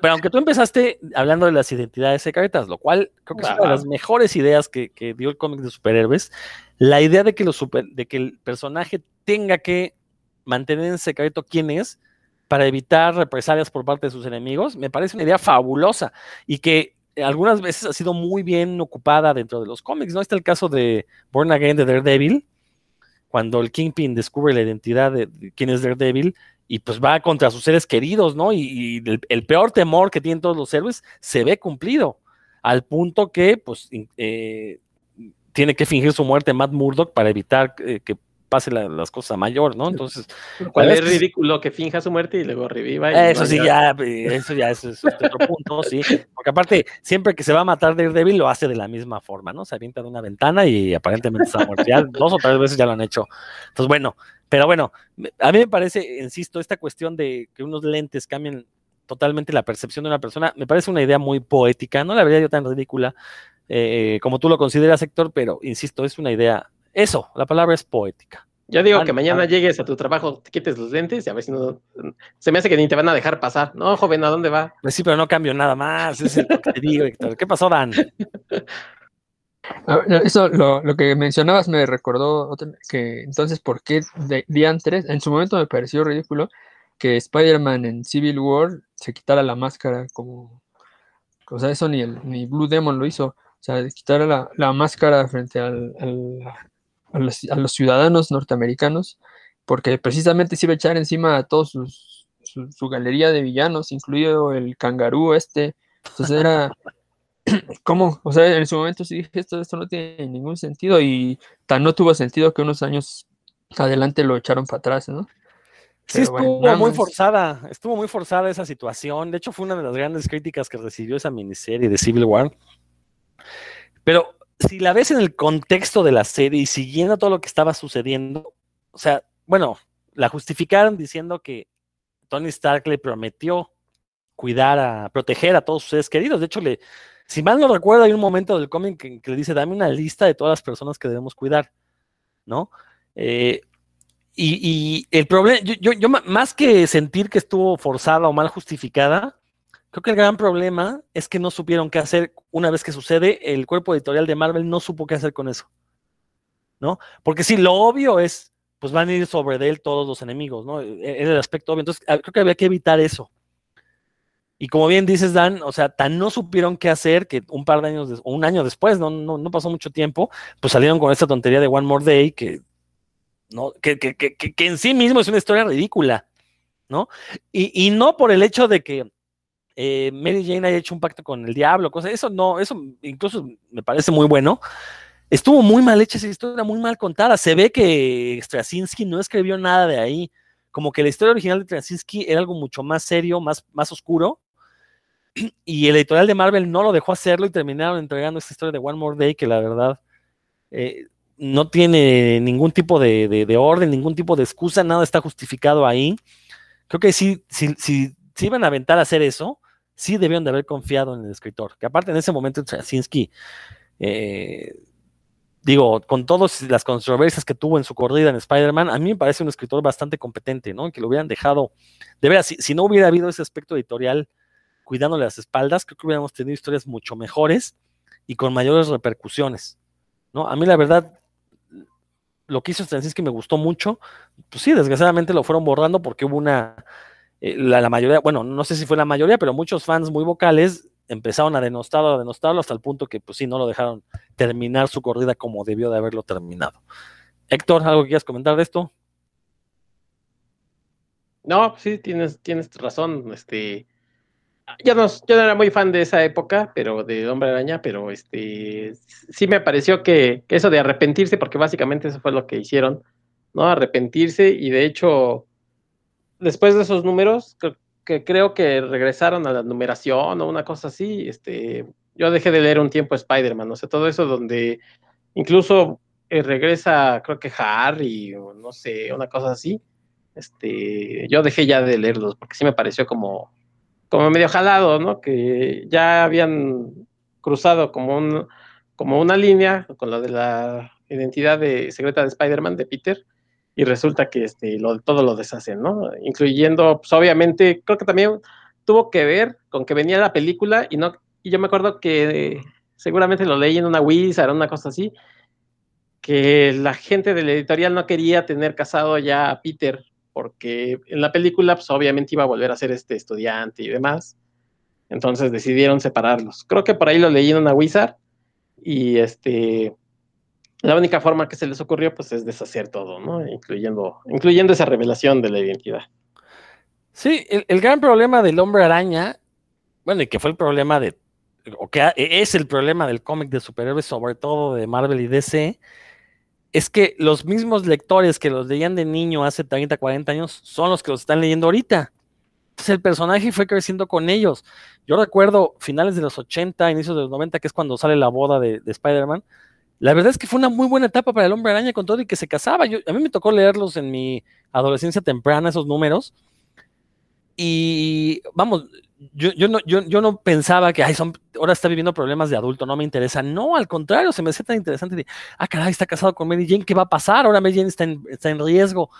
Pero, aunque tú empezaste hablando de las identidades secretas, lo cual creo que es una de las mejores ideas que, dio el cómic de superhéroes, la idea de que, los de que el personaje tenga que mantener en secreto quién es para evitar represalias por parte de sus enemigos, me parece una idea fabulosa y que algunas veces ha sido muy bien ocupada dentro de los cómics, ¿no? Está el caso de Born Again de Daredevil, cuando el Kingpin descubre la identidad de, quién es Daredevil y pues va contra sus seres queridos, ¿no? Y, el, peor temor que tienen todos los héroes se ve cumplido, al punto que pues eh, tiene que fingir su muerte Matt Murdock para evitar eh, que pase las cosas a mayor, ¿no? Entonces. ¿Cuál es ridículo que finja su muerte y luego reviva? eso sí, ya, eso ya es, otro punto, sí. Porque aparte, siempre que se va a matar Daredevil lo hace de la misma forma, ¿no? Se avienta de una ventana y aparentemente está muerto. Ya dos o tres veces ya lo han hecho. Entonces, bueno, pero bueno, a mí me parece, insisto, esta cuestión de que unos lentes cambien totalmente la percepción de una persona, me parece una idea muy poética, no la vería yo tan ridícula eh, como tú lo consideras, Héctor, pero insisto, es una idea eso, la palabra es poética. Yo digo que mañana llegues a tu trabajo, te quites los lentes y a ver si no. Se me hace que ni te van a dejar pasar. No, joven, ¿a dónde va? Pues sí, pero no cambio nada más. Es lo que te digo, Héctor. ¿Qué pasó, Dan? [LAUGHS] Eso, lo, lo, que mencionabas me recordó que entonces, ¿por qué de, antes? En su momento me pareció ridículo que Spider-Man en Civil War se quitara la máscara como. O sea, eso ni, el, ni Blue Demon lo hizo. O sea, quitar la, la máscara frente al, a los, ciudadanos norteamericanos, porque precisamente se iba a echar encima a todos sus, su, galería de villanos, incluido el cangarú este. Entonces era, [CLEARS THROAT] ¿cómo? O sea, en su momento sí dije, esto, esto no tiene ningún sentido y tan no tuvo sentido que unos años adelante lo echaron para atrás, ¿no? Sí, estuvo muy forzada, estuvo muy forzada esa situación. De hecho, fue una de las grandes críticas que recibió esa miniserie de Civil War. Pero si la ves en el contexto de la serie y siguiendo todo lo que estaba sucediendo, o sea, bueno, la justificaron diciendo que Tony Stark le prometió cuidar a, proteger a todos sus seres queridos. De hecho, le, si mal no recuerdo, hay un momento del cómic que, le dice, dame una lista de todas las personas que debemos cuidar, ¿no? Eh, y, el problema, yo, yo, más que sentir que estuvo forzada o mal justificada, Creo que el gran problema es que no supieron qué hacer una vez que sucede. El cuerpo editorial de Marvel no supo qué hacer con eso. ¿No? Porque si lo obvio es, pues van a ir sobre de él todos los enemigos, ¿no? E-, e-, es el aspecto obvio. Entonces, creo que había que evitar eso. Y como bien dices, Dan, o sea, tan no supieron qué hacer que un par de años, o un año después, no, no, no, pasó mucho tiempo, pues salieron con esta tontería de One More Day que, ¿no? que, que, que, que en sí mismo es una historia ridícula, ¿no? Y, y no por el hecho de que eh, Mary Jane haya hecho un pacto con el diablo, cosa, eso no, eso incluso me parece muy bueno. Estuvo muy mal hecha esa historia, muy mal contada. Se ve que Straczynski no escribió nada de ahí. Como que la historia original de Straczynski era algo mucho más serio, más, más oscuro. [CLEARS THROAT] Y el editorial de Marvel no lo dejó hacerlo y terminaron entregando esta historia de One More Day, que la verdad eh, no tiene ningún tipo de, orden, ningún tipo de excusa, nada está justificado ahí. Creo que si, si, si iban a aventar a hacer eso, sí debieron de haber confiado en el escritor. Que aparte en ese momento Straczynski, eh, digo, con todas las controversias que tuvo en su corrida en Spider-Man, a mí me parece un escritor bastante competente, ¿no? Que lo hubieran dejado, de veras, si, no hubiera habido ese aspecto editorial cuidándole las espaldas, creo que hubiéramos tenido historias mucho mejores y con mayores repercusiones, ¿no? A mí la verdad, lo que hizo Straczynski me gustó mucho, pues sí, desgraciadamente lo fueron borrando porque hubo una eh, la, mayoría, bueno, no sé si fue la mayoría, pero muchos fans muy vocales empezaron a denostarlo, a denostarlo hasta el punto que, pues sí, no lo dejaron terminar su corrida como debió de haberlo terminado. Héctor, ¿algo que quieras comentar de esto? No, sí, tienes, tienes razón. Este, yo no, yo no era muy fan de esa época, pero de Hombre Araña, pero este, sí me pareció que, eso de arrepentirse, porque básicamente eso fue lo que hicieron, ¿no? Arrepentirse y de hecho después de esos números, que, creo que regresaron a la numeración o una cosa así, este, yo dejé de leer un tiempo Spider-Man, o sea, todo eso donde incluso eh, regresa, creo que Harry, no sé, una cosa así. Este, yo dejé ya de leerlos porque sí me pareció como, como medio jalado, ¿no? Que ya habían cruzado como, un, como una línea con lo de la identidad de, secreta de Spider-Man de Peter y resulta que este, lo, todo lo deshacen, ¿no? Incluyendo, pues obviamente, creo que también tuvo que ver con que venía la película y no y yo me acuerdo que seguramente lo leí en una Wizard, una cosa así, que la gente de la editorial no quería tener casado ya a Peter, porque en la película, pues obviamente iba a volver a ser este estudiante y demás. Entonces decidieron separarlos. Creo que por ahí lo leí en una Wizard y este la única forma que se les ocurrió pues es deshacer todo, ¿no? Incluyendo, incluyendo esa revelación de la identidad. Sí, el, el gran problema del hombre araña, bueno, y que fue el problema de o que es el problema del cómic de superhéroes, sobre todo de Marvel y DC, es que los mismos lectores que los leían de niño hace 30, 40 años son los que los están leyendo ahorita. Entonces el personaje fue creciendo con ellos. Yo recuerdo finales de los 80, inicios de los 90, que es cuando sale la boda de, de Spider-Man. La verdad es que fue una muy buena etapa para el hombre araña con todo y que se casaba. Yo, a mí me tocó leerlos en mi adolescencia temprana, esos números. Y vamos, yo, yo, no, yo, yo, no pensaba que Ay, son, ahora está viviendo problemas de adulto, no me interesa. No, al contrario, se me hace tan interesante. De, ah, caray, está casado con Mary Jane, ¿qué va a pasar? Ahora Mary Jane está en, está en riesgo.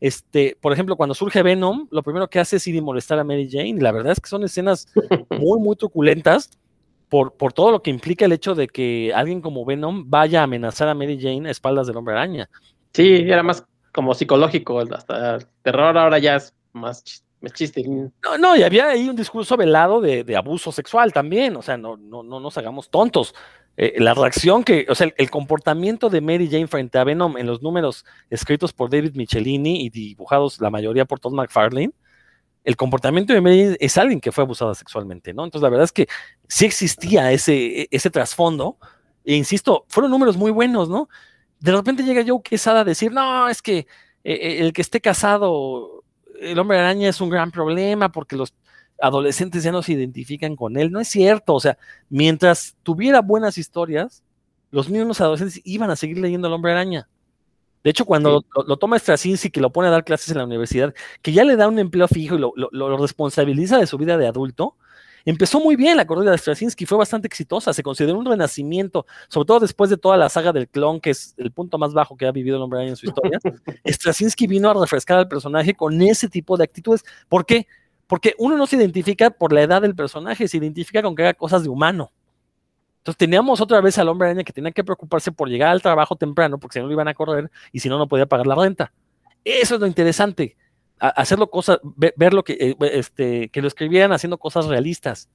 Este, por ejemplo, cuando surge Venom, lo primero que hace es ir y molestar a Mary Jane. Y la verdad es que son escenas [LAUGHS] muy, muy truculentas por, por todo lo que implica el hecho de que alguien como Venom vaya a amenazar a Mary Jane a espaldas del hombre araña. Sí, era más como psicológico, hasta el terror ahora ya es más chiste. No, no, y había ahí un discurso velado de, abuso sexual también, o sea, no, no, no nos hagamos tontos. Eh, la reacción que, o sea, el, comportamiento de Mary Jane frente a Venom en los números escritos por David Michelini y dibujados la mayoría por Todd McFarlane, el comportamiento de Mary Jane es alguien que fue abusada sexualmente, ¿no? Entonces, la verdad es que sí existía ese, ese trasfondo, e insisto, fueron números muy buenos, ¿no? De repente llega Joe Quesada a decir, no, es que eh, el que esté casado el hombre araña es un gran problema porque los adolescentes ya no se identifican con él. No es cierto. O sea, mientras tuviera buenas historias, los mismos adolescentes iban a seguir leyendo al hombre araña. De hecho, cuando sí. lo, lo, toma Straczynski, que lo pone a dar clases en la universidad, que ya le da un empleo fijo y lo, lo, lo responsabiliza de su vida de adulto, empezó muy bien la corrida de Straczynski, fue bastante exitosa, se consideró un renacimiento, sobre todo después de toda la saga del clon, que es el punto más bajo que ha vivido el hombre en su historia. [LAUGHS] Straczynski vino a refrescar al personaje con ese tipo de actitudes. ¿Por qué? Porque uno no se identifica por la edad del personaje, se identifica con que haga cosas de humano. Entonces teníamos otra vez al hombre araña que tenía que preocuparse por llegar al trabajo temprano, porque si no lo iban a correr y si no, no podía pagar la renta. Eso es lo interesante hacerlo cosas, ver, lo que, eh, este, que lo escribieran haciendo cosas realistas,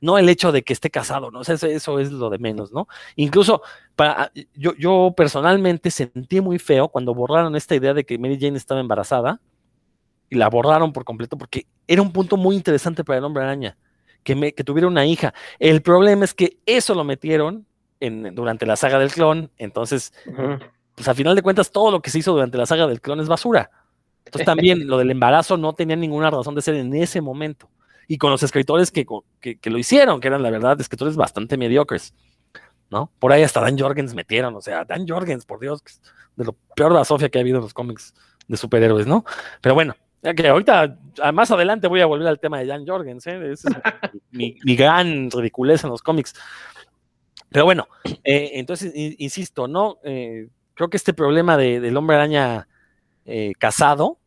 no el hecho de que esté casado, ¿no? O sea, eso, eso, es lo de menos, ¿no? Incluso para, yo, yo personalmente sentí muy feo cuando borraron esta idea de que Mary Jane estaba embarazada y la borraron por completo porque era un punto muy interesante para el hombre araña, que, me, que tuviera una hija. El problema es que eso lo metieron en, durante la saga del clon, entonces, uh -huh. pues a final de cuentas todo lo que se hizo durante la saga del clon es basura. Entonces también lo del embarazo no tenía ninguna razón de ser en ese momento. Y con los escritores que, que, que, lo hicieron, que eran la verdad escritores bastante mediocres, ¿no? Por ahí hasta Dan Jorgens metieron, o sea, Dan Jorgens, por Dios, de lo peor de la Sofía que ha habido en los cómics de superhéroes, ¿no? Pero bueno, ya que ahorita, más adelante voy a volver al tema de Dan Jorgens, ¿eh? Ese es [LAUGHS] mi, mi, gran ridiculez en los cómics. Pero bueno, eh, entonces, insisto, ¿no? Eh, creo que este problema de, del hombre araña eh, casado,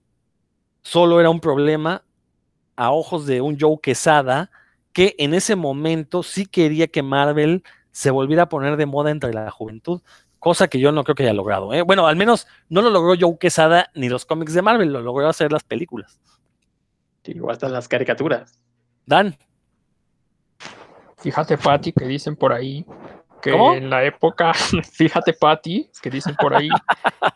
solo era un problema a ojos de un Joe Quesada que en ese momento sí quería que Marvel se volviera a poner de moda entre la juventud, cosa que yo no creo que haya logrado. ¿eh? Bueno, al menos no lo logró Joe Quesada ni los cómics de Marvel, lo logró hacer las películas. Sí, o hasta las caricaturas. Dan. Fíjate, Patty, que dicen por ahí que ¿Cómo? en la época, [LAUGHS] fíjate, Patty, que dicen por ahí,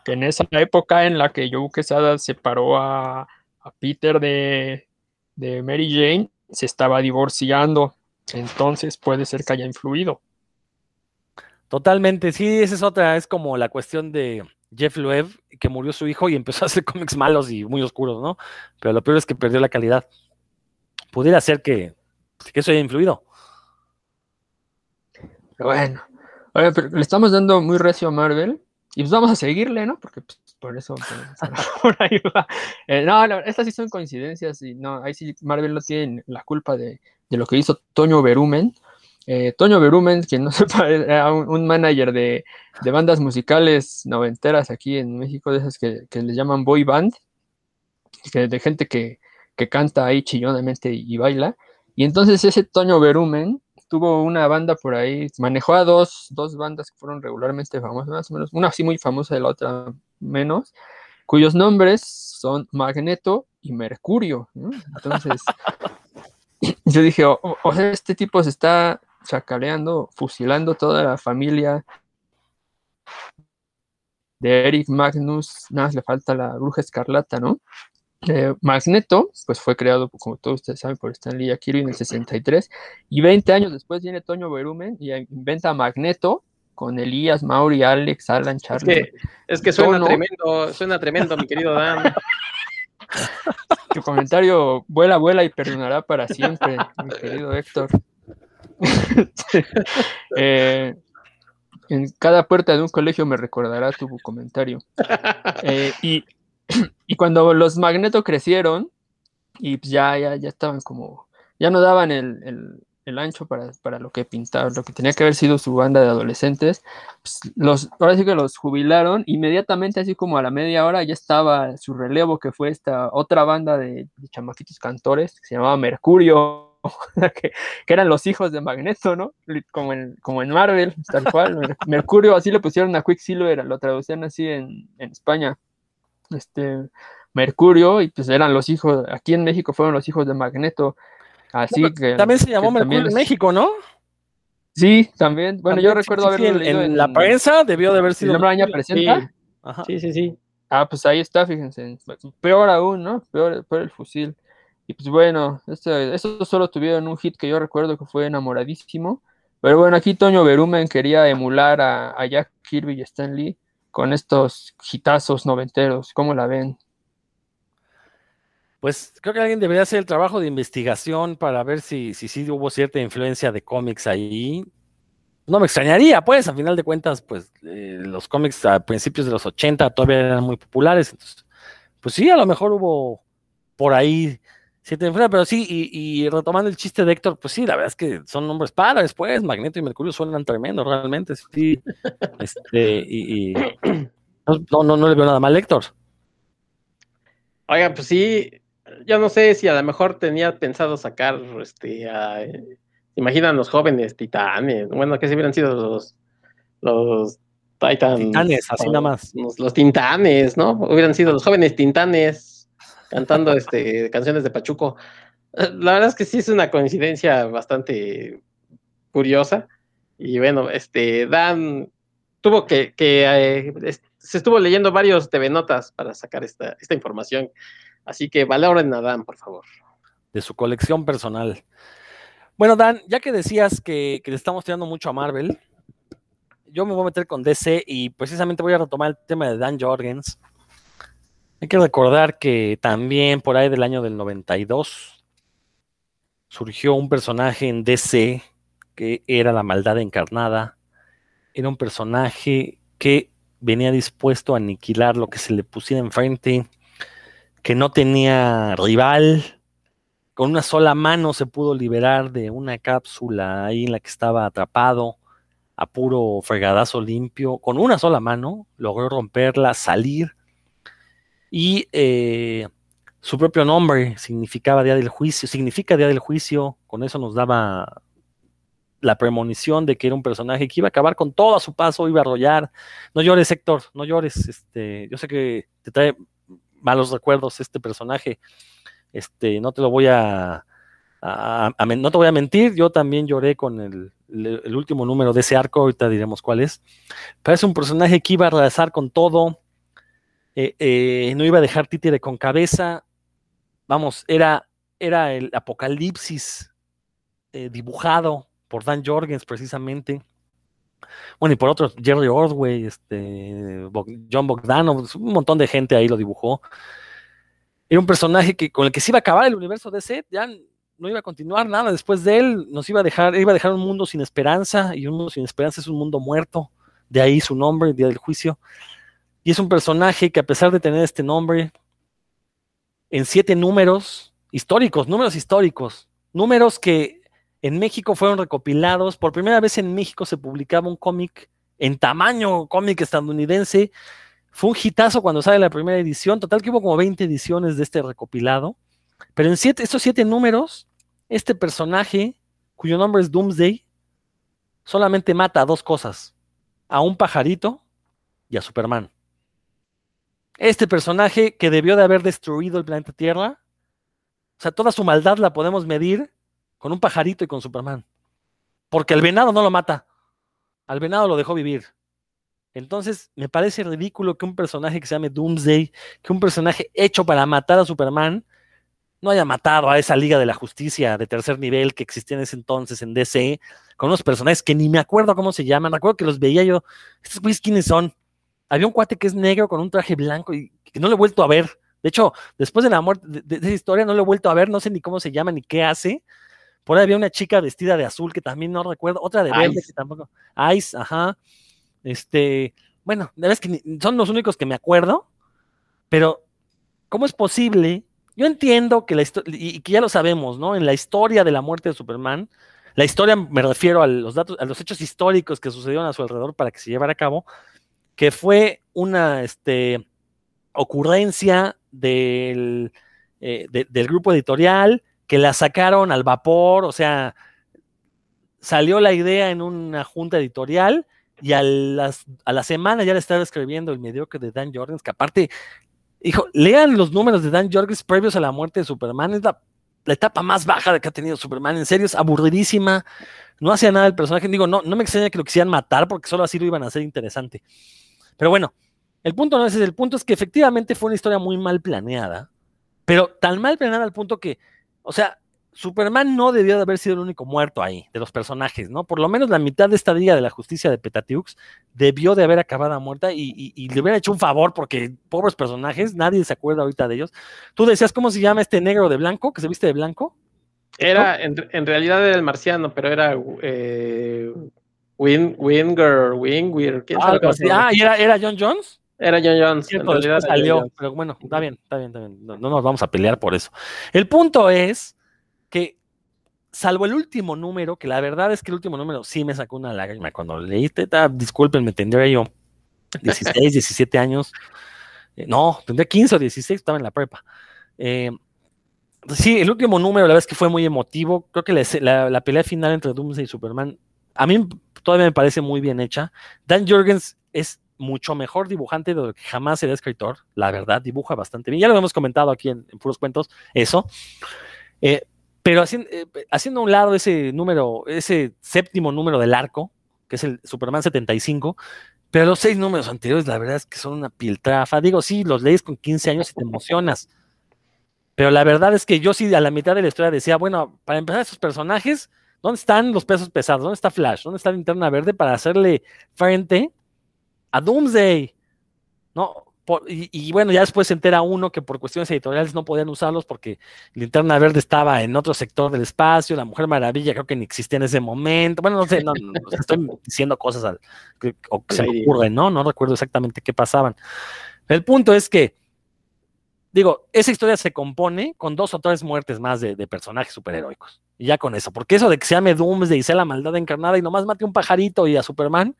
que en esa época en la que Joe Quesada separó a, a Peter de, de, Mary Jane, se estaba divorciando. Entonces puede ser que haya influido. Totalmente, sí, esa es otra, es como la cuestión de Jeff Loeb, que murió su hijo y empezó a hacer cómics malos y muy oscuros, ¿no? Pero lo peor es que perdió la calidad. Pudiera ser que, que eso haya influido. Pero bueno, Oye, pero le estamos dando muy recio a Marvel, y pues vamos a seguirle, ¿no? Porque pues, por eso, [LAUGHS] por, ahí va. Eh, no, estas sí son coincidencias y no, ahí sí Marvel no tiene la culpa de, de lo que hizo Toño Berumen. Eh, Toño Berumen, quien no [LAUGHS] sepa, era un, manager de, de, bandas musicales noventeras aquí en México, de esas que, que les llaman boy band, que, de gente que, que canta ahí chillonamente y, y baila. Y entonces ese Toño Berumen tuvo una banda por ahí, manejó a dos, dos bandas que fueron regularmente famosas, más o menos, una así muy famosa y la otra menos, cuyos nombres son Magneto y Mercurio. Entonces, [LAUGHS] yo dije, o, sea, este tipo se está chacaleando, fusilando toda la familia de Eric Magnus, nada más le falta la bruja escarlata, ¿no? Eh, Magneto, pues fue creado, como todos ustedes saben, por Stanley Kirby en el 63, y 20 años después viene Toño Berumen y inventa Magneto con Elías, Mauri, Alex, Alan, Charlie. Es que, suena tremendo, suena tremendo, mi querido Dan. [LAUGHS] Tu comentario vuela, vuela y perdonará para siempre, mi querido Héctor. [LAUGHS] Eh, en cada puerta de un colegio me recordará tu comentario. Eh, y [CLEARS THROAT] y cuando los Magneto crecieron y pues ya, ya, ya estaban como, ya no daban el, ancho para, para, lo que pintaban, lo que tenía que haber sido su banda de adolescentes, pues los, ahora sí que los jubilaron, inmediatamente así como a la media hora ya estaba su relevo, que fue esta otra banda de, chamaquitos cantores, que se llamaba Mercurio, [LAUGHS] que, eran los hijos de Magneto, ¿no? Como en, como en Marvel, tal cual. Mercurio, así le pusieron a Quicksilver, lo traducían así en, en España este, Mercurio, y pues eran los hijos, aquí en México fueron los hijos de Magneto. Así que. También se llamó Mercurio en México, ¿no? Sí, también. Bueno, yo recuerdo haberlo leído en, la prensa, debió de haber sido. ¿El Araña presenta? Sí. sí, sí, Ah, pues ahí está, fíjense. Peor aún, ¿no? Peor, peor el fusil. Y pues bueno, este, estos solo tuvieron un hit que yo recuerdo que fue enamoradísimo. Pero bueno, aquí Toño Berumen quería emular a, a Jack Kirby y Stan Lee con estos hitazos noventeros? ¿Cómo la ven? Pues creo que alguien debería hacer el trabajo de investigación para ver si sí si, hubo cierta influencia de cómics ahí. No me extrañaría, pues, a final de cuentas, pues, eh, los cómics a principios de los 80 todavía eran muy populares. Entonces, pues sí, a lo mejor hubo por ahí te pero sí, y, retomando el chiste de Héctor, pues sí, la verdad es que son nombres para después, Magneto y Mercurio suenan tremendo, realmente, sí. [LAUGHS] este, y, [CLEARS THROAT] no, no, no le veo nada mal, Héctor. Oiga, pues sí, yo no sé si a lo mejor tenía pensado sacar, este, imaginan los jóvenes titanes, bueno, que si hubieran sido los, los Titans. Titanes, así nada más. Los, los, tintanes, ¿no? Hubieran sido los jóvenes tintanes cantando este, canciones de Pachuco. La verdad es que sí es una coincidencia bastante curiosa. Y bueno, este, Dan tuvo que, eh, se estuvo leyendo varios TV Notas para sacar esta, esta información. Así que valoren a Dan, por favor. De su colección personal. Bueno, Dan, ya que decías que, que le estamos tirando mucho a Marvel, yo me voy a meter con DC y precisamente voy a retomar el tema de Dan Jorgens hay que recordar que también por ahí del año del 92 surgió un personaje en DC que era la maldad encarnada. Era un personaje que venía dispuesto a aniquilar lo que se le pusiera enfrente, que no tenía rival. Con una sola mano se pudo liberar de una cápsula ahí en la que estaba atrapado a puro fregadazo limpio. Con una sola mano logró romperla, salir y eh, su propio nombre significaba día del juicio, significa día del juicio, con eso nos daba la premonición de que era un personaje que iba a acabar con todo a su paso, iba a arrollar. No llores, Héctor, no llores. Este, yo sé que te trae malos recuerdos este personaje. Este, no te lo voy a, no te voy a mentir, yo también lloré con el, último número de ese arco, ahorita diremos cuál es. Pero es un personaje que iba a arrasar con todo, eh, eh, no iba a dejar títere con cabeza, vamos, era, era el apocalipsis eh, dibujado por Dan Jorgens precisamente. Bueno, y por otros, Jerry Ordway, este, John Bogdanov, un montón de gente ahí lo dibujó. Era un personaje que, con el que se iba a acabar el universo de Seth, ya no iba a continuar nada después de él, nos iba a dejar, iba a dejar un mundo sin esperanza, y un mundo sin esperanza es un mundo muerto, de ahí su nombre, el día del juicio. Y es un personaje que a pesar de tener este nombre, en siete números históricos, números históricos, números que en México fueron recopilados, por primera vez en México se publicaba un cómic en tamaño cómic estadounidense. Fue un hitazo cuando sale la primera edición, total que hubo como 20 ediciones de este recopilado. Pero en siete, estos siete números, este personaje, cuyo nombre es Doomsday, solamente mata a dos cosas, a un pajarito y a Superman. Este personaje que debió de haber destruido el planeta Tierra, o sea, toda su maldad la podemos medir con un pajarito y con Superman. Porque el venado no lo mata, al venado lo dejó vivir. Entonces, me parece ridículo que un personaje que se llame Doomsday, que un personaje hecho para matar a Superman, no haya matado a esa Liga de la Justicia de tercer nivel que existía en ese entonces en DC, con unos personajes que ni me acuerdo cómo se llaman. Recuerdo que los veía yo. ¿Estos güeyes quiénes son? Había un cuate que es negro con un traje blanco y que no lo he vuelto a ver. De hecho, después de la muerte de, esa historia, no lo he vuelto a ver. No sé ni cómo se llama ni qué hace. Por ahí había una chica vestida de azul que también no recuerdo. Otra de verde que tampoco. Ice, ajá. Este. Bueno, la verdad es que son los únicos que me acuerdo. Pero, ¿cómo es posible yo entiendo que la historia, y que ya lo sabemos, ¿no? En la historia de la muerte de Superman, la historia me refiero a los datos, a los hechos históricos que sucedieron a su alrededor para que se llevara a cabo, que fue una este, ocurrencia del, eh, del grupo editorial, que la sacaron al vapor, o sea, salió la idea en una junta editorial y a, las, a la semana ya le estaba escribiendo el mediocre de Dan Jorgens, que aparte Hijo, lean los números de Dan Jorgens previos a la muerte de Superman. Es la, etapa más baja de que ha tenido Superman. En serio, es aburridísima. No hacía nada el personaje. Digo, no, no me extraña que lo quisieran matar porque solo así lo iban a hacer interesante. Pero bueno, el punto no es ese. El punto es que efectivamente fue una historia muy mal planeada. Pero tan mal planeada al punto que, o sea, Superman no debió de haber sido el único muerto ahí, de los personajes, ¿no? Por lo menos la mitad de esta Liga de la Justicia de Petatiux debió de haber acabado muerta y, le hubiera hecho un favor porque pobres personajes, nadie se acuerda ahorita de ellos. Tú decías, ¿cómo se llama este negro de blanco, que se viste de blanco? Era, en, realidad era el marciano, pero era eh, Winger, Wingweir. Ah, ah, ¿y era, era John Jones? Era John Jones. salió, pero bueno, está bien, está bien, está bien. no nos vamos a pelear por eso. El punto es que salvo el último número, que la verdad es que el último número sí me sacó una lágrima cuando leíste, disculpen, me tendría yo [LAUGHS] 16, 17 años, eh, no, tendría 15 o 16, estaba en la prepa. Eh, sí, el último número, la verdad es que fue muy emotivo, creo que la, pelea final entre Doomsday y Superman, a mí todavía me parece muy bien hecha. Dan Jurgens es mucho mejor dibujante de lo que jamás era escritor, la verdad, dibuja bastante bien, ya lo hemos comentado aquí en, en puros cuentos, eso. Eh, pero eh, haciendo, a un lado ese número, ese séptimo número del arco, que es el Superman 75, pero los seis números anteriores, la verdad es que son una piltrafa. Digo, sí, los lees con 15 años y te emocionas. Pero la verdad es que yo sí a la mitad de la historia decía, bueno, para empezar esos personajes, ¿dónde están los pesos pesados? ¿Dónde está Flash? ¿Dónde está Linterna Verde para hacerle frente a Doomsday? ¿No? y, bueno, ya después se entera uno que por cuestiones editoriales no podían usarlos porque Linterna Verde estaba en otro sector del espacio, la Mujer Maravilla creo que ni existía en ese momento. Bueno, no sé, no, estoy diciendo cosas al, que, se me ocurren, ¿no? No recuerdo exactamente qué pasaban. El punto es que, digo, esa historia se compone con dos o tres muertes más de, de personajes superheroicos. Y ya con eso, porque eso de que se llame Doomsday y sea la maldad encarnada y nomás mate un pajarito y a Superman,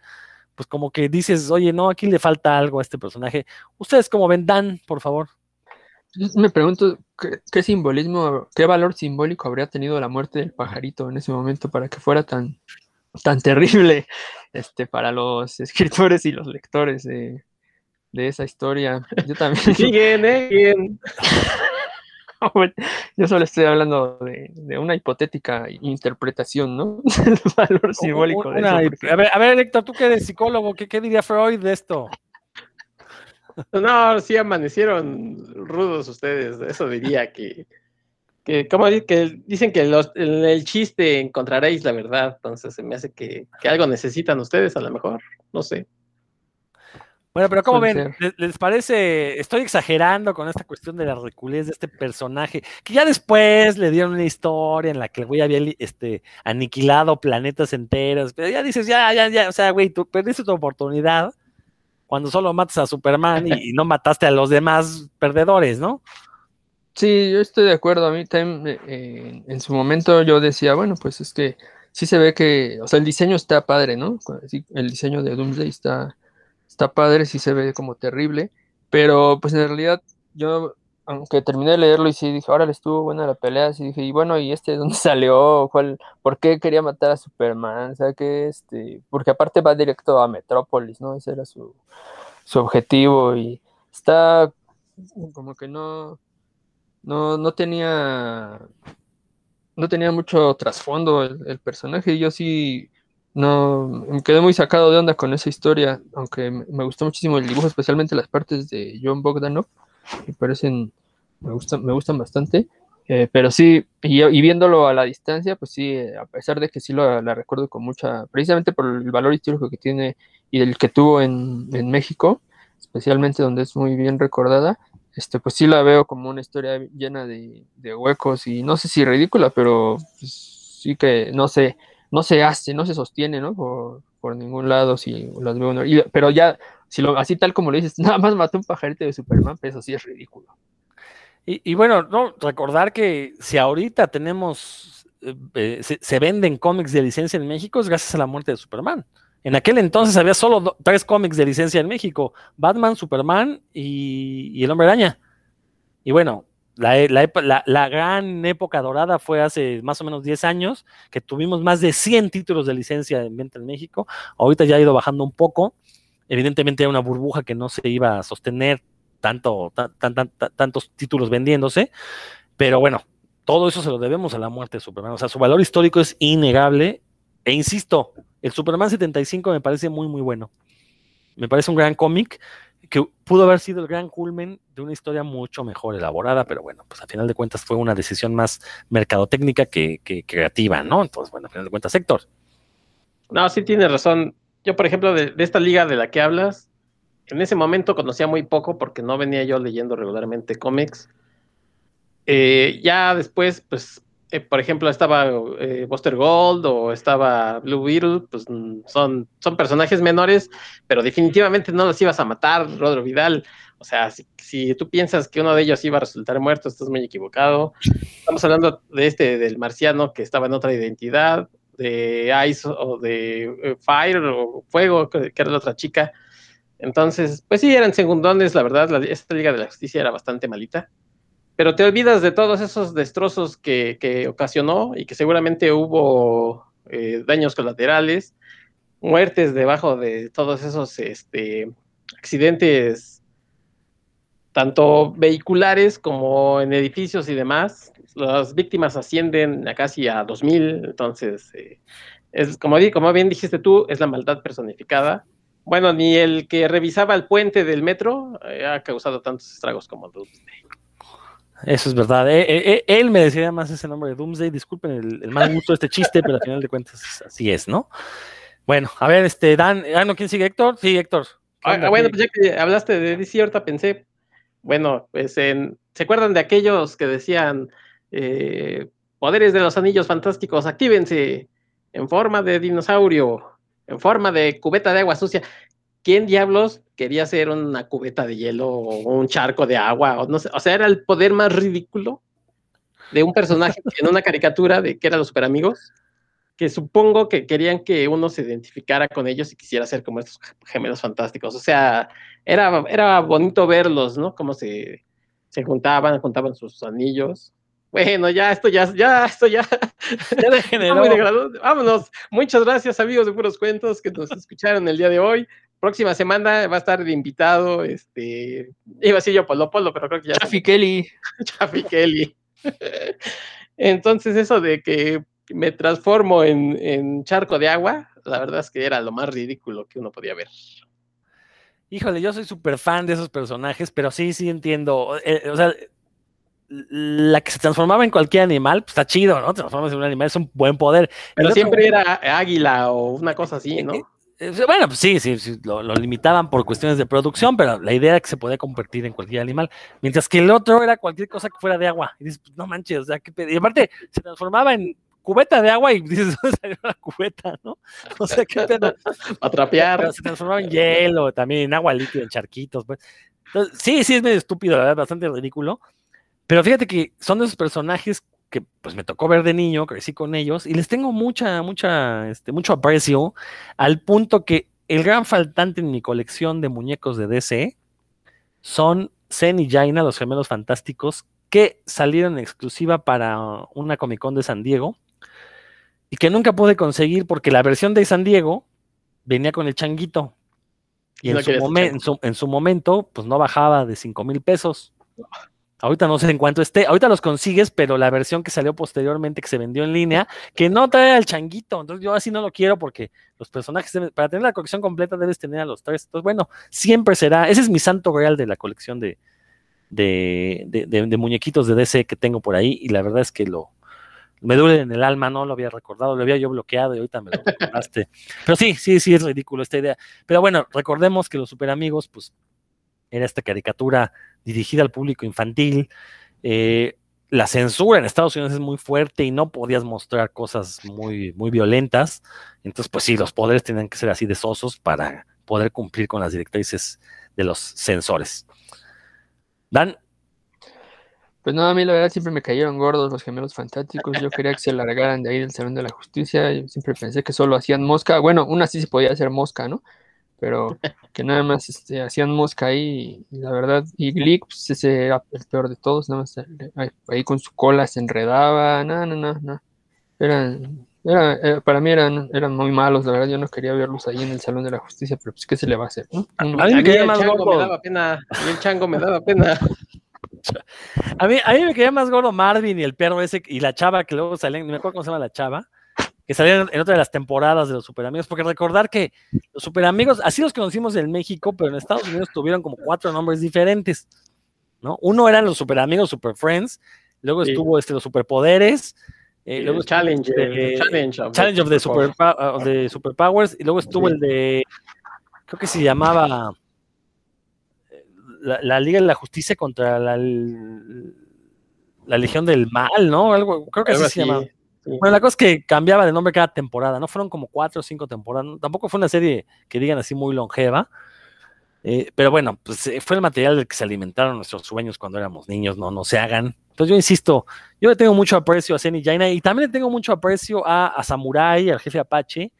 pues como que dices, oye, no, aquí le falta algo a este personaje. Ustedes como ven, Dan, por favor. Me pregunto ¿qué, simbolismo, qué valor simbólico habría tenido la muerte del pajarito en ese momento para que fuera tan, tan terrible este, para los escritores y los lectores de, esa historia. Yo también. [LAUGHS] Siguen, ¿eh? [LAUGHS] Yo solo estoy hablando de, una hipotética interpretación, ¿no? [LAUGHS] El valor simbólico de eso. A, ver, a ver, Héctor, tú que eres psicólogo, ¿qué, diría Freud de esto? No, sí amanecieron rudos ustedes, eso diría que, que como que dicen que en el chiste encontraréis la verdad, entonces se me hace que, que algo necesitan ustedes a lo mejor, no sé. Bueno, pero ¿cómo ven? ¿Les, les parece? Estoy exagerando con esta cuestión de la ridiculez de este personaje, que ya después le dieron una historia en la que el güey había este, aniquilado planetas enteros, pero ya dices, ya, ya, ya, o sea, güey, tú perdiste tu oportunidad cuando solo matas a Superman y, y no mataste a los demás perdedores, ¿no? Sí, yo estoy de acuerdo. A mí también, eh, en su momento yo decía, bueno, pues es que sí se ve que, o sea, el diseño está padre, ¿no? El diseño de Doomsday está, está padre, sí se ve como terrible, pero pues en realidad yo, aunque terminé de leerlo y sí dije, órale, estuvo buena la pelea, sí dije, y bueno, ¿y este de dónde [LAUGHS] salió? ¿Cuál, por qué quería matar a Superman? O sea, que este, porque aparte va directo a Metrópolis, ¿no? Ese era su, su objetivo y está como que no no, no tenía no tenía mucho trasfondo el, el personaje yo sí no me quedé muy sacado de onda con esa historia, aunque me, gustó muchísimo el dibujo, especialmente las partes de John Bogdanov, me parecen, me gustan, me gustan bastante. eh, pero sí, y, y viéndolo a la distancia, pues sí, a pesar de que sí lo, la recuerdo con mucha, precisamente por el valor histórico que tiene y el que tuvo en, en México, especialmente donde es muy bien recordada, este, pues sí la veo como una historia llena de, de huecos y no sé si ridícula, pero pues, sí que no se, no se hace, no se sostiene, ¿no? Por, ningún lado, si las veo, y- pero ya, si lo, así tal como lo dices, [LAUGHS] nada más mató un pajarito de Superman, pues eso sí es ridículo. Y, bueno, no, recordar que si ahorita tenemos, eh, eh, se, venden cómics de licencia en México es gracias a la muerte de Superman. En aquel entonces había solo tres cómics de licencia en México, Batman, Superman y, y El Hombre Araña. Y bueno, la, e- la gran época dorada fue hace más o menos 10 años, que tuvimos más de 100 títulos de licencia en venta en México. Ahorita ya ha ido bajando un poco. Evidentemente hay una burbuja que no se iba a sostener tanto, tan- tan- tan- tan- tantos títulos vendiéndose, pero bueno, todo eso se lo debemos a la muerte de Superman. O sea, su valor histórico es innegable. E insisto, el Superman 75 me parece muy, muy bueno. Me parece un gran cómic que pudo haber sido el gran culmen de una historia mucho mejor elaborada, pero bueno, pues a final de cuentas fue una decisión más mercadotécnica que, creativa, ¿no? Entonces, bueno, a final de cuentas, Héctor. No, sí tienes razón. Yo, por ejemplo, de, de esta liga de la que hablas, en ese momento conocía muy poco porque no venía yo leyendo regularmente cómics. Eh, ya después, pues, eh, por ejemplo, estaba eh, Buster Gold o estaba Blue Beetle, pues mm, son, son personajes menores, pero definitivamente no los ibas a matar, Rodro Vidal. O sea, si, si tú piensas que uno de ellos iba a resultar muerto, estás muy equivocado. Estamos hablando de este, del marciano que estaba en otra identidad, de Ice o de eh, Fire o Fuego, que, era la otra chica. Entonces, pues sí, eran segundones, la verdad, la, esta Liga de la Justicia era bastante malita. Pero te olvidas de todos esos destrozos que, que ocasionó y que seguramente hubo eh, daños colaterales, muertes debajo de todos esos este, accidentes, tanto vehiculares como en edificios y demás. Las víctimas ascienden a casi a 2.000, entonces, eh, es, como, como bien dijiste tú, es la maldad personificada. Bueno, ni el que revisaba el puente del metro eh, ha causado tantos estragos como Doomsday. Eso es verdad. Eh, eh, eh, él me decía más ese nombre de Doomsday. Disculpen el, el mal gusto de este chiste, pero al final de cuentas así es, ¿no? Bueno, a ver, este, Dan, ah, no, ¿quién sigue? Héctor. Sí, Héctor. ¿Qué Ah, onda? bueno, ¿Qué- pues ya que hablaste de DC, ahorita pensé, bueno, pues en, ¿se acuerdan de aquellos que decían eh, poderes de los anillos fantásticos, actívense en forma de dinosaurio, en forma de cubeta de agua sucia? ¿Quién diablos quería hacer una cubeta de hielo o un charco de agua? O, no sé, o sea, era el poder más ridículo de un personaje [LAUGHS] en una caricatura de que eran los super amigos, que supongo que querían que uno se identificara con ellos y quisiera ser como estos gemelos fantásticos. O sea, era, era bonito verlos, ¿no? Cómo se, se juntaban, juntaban sus anillos. Bueno, ya, esto ya, ya, esto ya. Ya [LAUGHS] degeneró. Muy. Vámonos. Muchas gracias, amigos de Puros Cuentos, que nos escucharon el día de hoy. Próxima semana va a estar de invitado, este, iba a decir yo Polo Polo, pero creo que ya Chaffy Kelly. [LAUGHS] Chaffy Kelly. [LAUGHS] Entonces, eso de que me transformo en, en charco de agua, la verdad es que era lo más ridículo que uno podía ver. Híjole, yo soy súper fan de esos personajes, pero sí, sí entiendo. eh, o sea, la que se transformaba en cualquier animal, pues está chido, ¿no? Transformarse en un animal es un buen poder. Pero otro- siempre era águila o una cosa así, ¿no? Eh, Bueno, pues sí, sí, sí, lo, lo limitaban por cuestiones de producción, pero la idea era que se podía convertir en cualquier animal, mientras que el otro era cualquier cosa que fuera de agua. Y dices, pues no manches, o sea, qué pedo. Y aparte se transformaba en cubeta de agua y [LAUGHS] dices, ¿dónde salió la cubeta, no? O sea, qué pedo. [LAUGHS] A trapear. Se transformaba en hielo, también en agua líquida, en charquitos. Pues. Entonces, sí, sí, es medio estúpido, la verdad, bastante ridículo. Pero fíjate que son de esos personajes que pues me tocó ver de niño, crecí con ellos, y les tengo mucha, mucha, este, mucho aprecio, al punto que el gran faltante en mi colección de muñecos de DC son Zen y Jaina, los gemelos fantásticos, que salieron en exclusiva para una Comic Con de San Diego, y que nunca pude conseguir porque la versión de San Diego venía con el changuito. Y No en, su en su- en su momento, pues no bajaba de 5 mil pesos. Ahorita no sé en cuánto esté. Ahorita los consigues, pero la versión que salió posteriormente, que se vendió en línea, que no trae al changuito. Entonces yo así no lo quiero porque los personajes, deben- para tener la colección completa debes tener a los tres. Entonces, bueno, siempre será. Ese es mi santo real de la colección de, de, de- de- de muñequitos de DC que tengo por ahí. Y la verdad es que lo me duele en el alma, no lo había recordado, lo había yo bloqueado y ahorita me lo recordaste. [LAUGHS] Pero sí, sí, sí, es ridículo esta idea. Pero bueno, recordemos que los super amigos, pues, era esta caricatura dirigida al público infantil. eh, la censura en Estados Unidos es muy fuerte y no podías mostrar cosas muy, muy violentas. Entonces, pues sí, los poderes tenían que ser así de sosos para poder cumplir con las directrices de los censores. Dan, Pues no, a mí la verdad siempre me cayeron gordos los gemelos fantásticos. Yo quería que se largaran de ahí del Salón de la Justicia. Yo siempre pensé que solo hacían mosca. Bueno, una sí se podía hacer mosca, ¿no? Pero que nada más este, hacían mosca ahí. Y la verdad, y Glick, pues ese era el peor de todos. Nada más eh, ahí, ahí con su cola se enredaba. No, no, no, no. Eran, era, eh, para mí eran, eran muy malos, la verdad. Yo no quería verlos ahí en el Salón de la Justicia, pero pues, ¿qué se le va a hacer? no? A mí me A mí caía el más gordo. me daba pena. A mí el chango me daba pena. [LAUGHS] A mí, a mí me quedaba más gordo Marvin y el perro ese y la chava que luego salían, no me acuerdo cómo se llama la chava, que salían en otra de las temporadas de los Superamigos, porque recordar que los Superamigos, así los conocimos en México, pero en Estados Unidos tuvieron como cuatro nombres diferentes, ¿no? Uno eran los Superamigos, Super Friends, luego Sí. estuvo este, los Superpoderes, eh, luego challenge, este, el challenge of, Challenge of the Super Super, of the Superpowers, y luego estuvo Sí. el de, creo que se llamaba eh, la, la Liga de la Justicia contra la, la Legión del Mal, ¿no? Algo, creo que así se llama. Sí. Bueno, la cosa es que cambiaba de nombre cada temporada, ¿no? Fueron como cuatro o cinco temporadas. Tampoco fue una serie que digan así muy longeva. eh, pero bueno, pues eh, fue el material del que se alimentaron nuestros sueños cuando éramos niños, no, no se hagan. Entonces yo insisto, yo le tengo mucho aprecio a Zen y Jaina y también le tengo mucho aprecio a, a Samurai, al jefe Apache,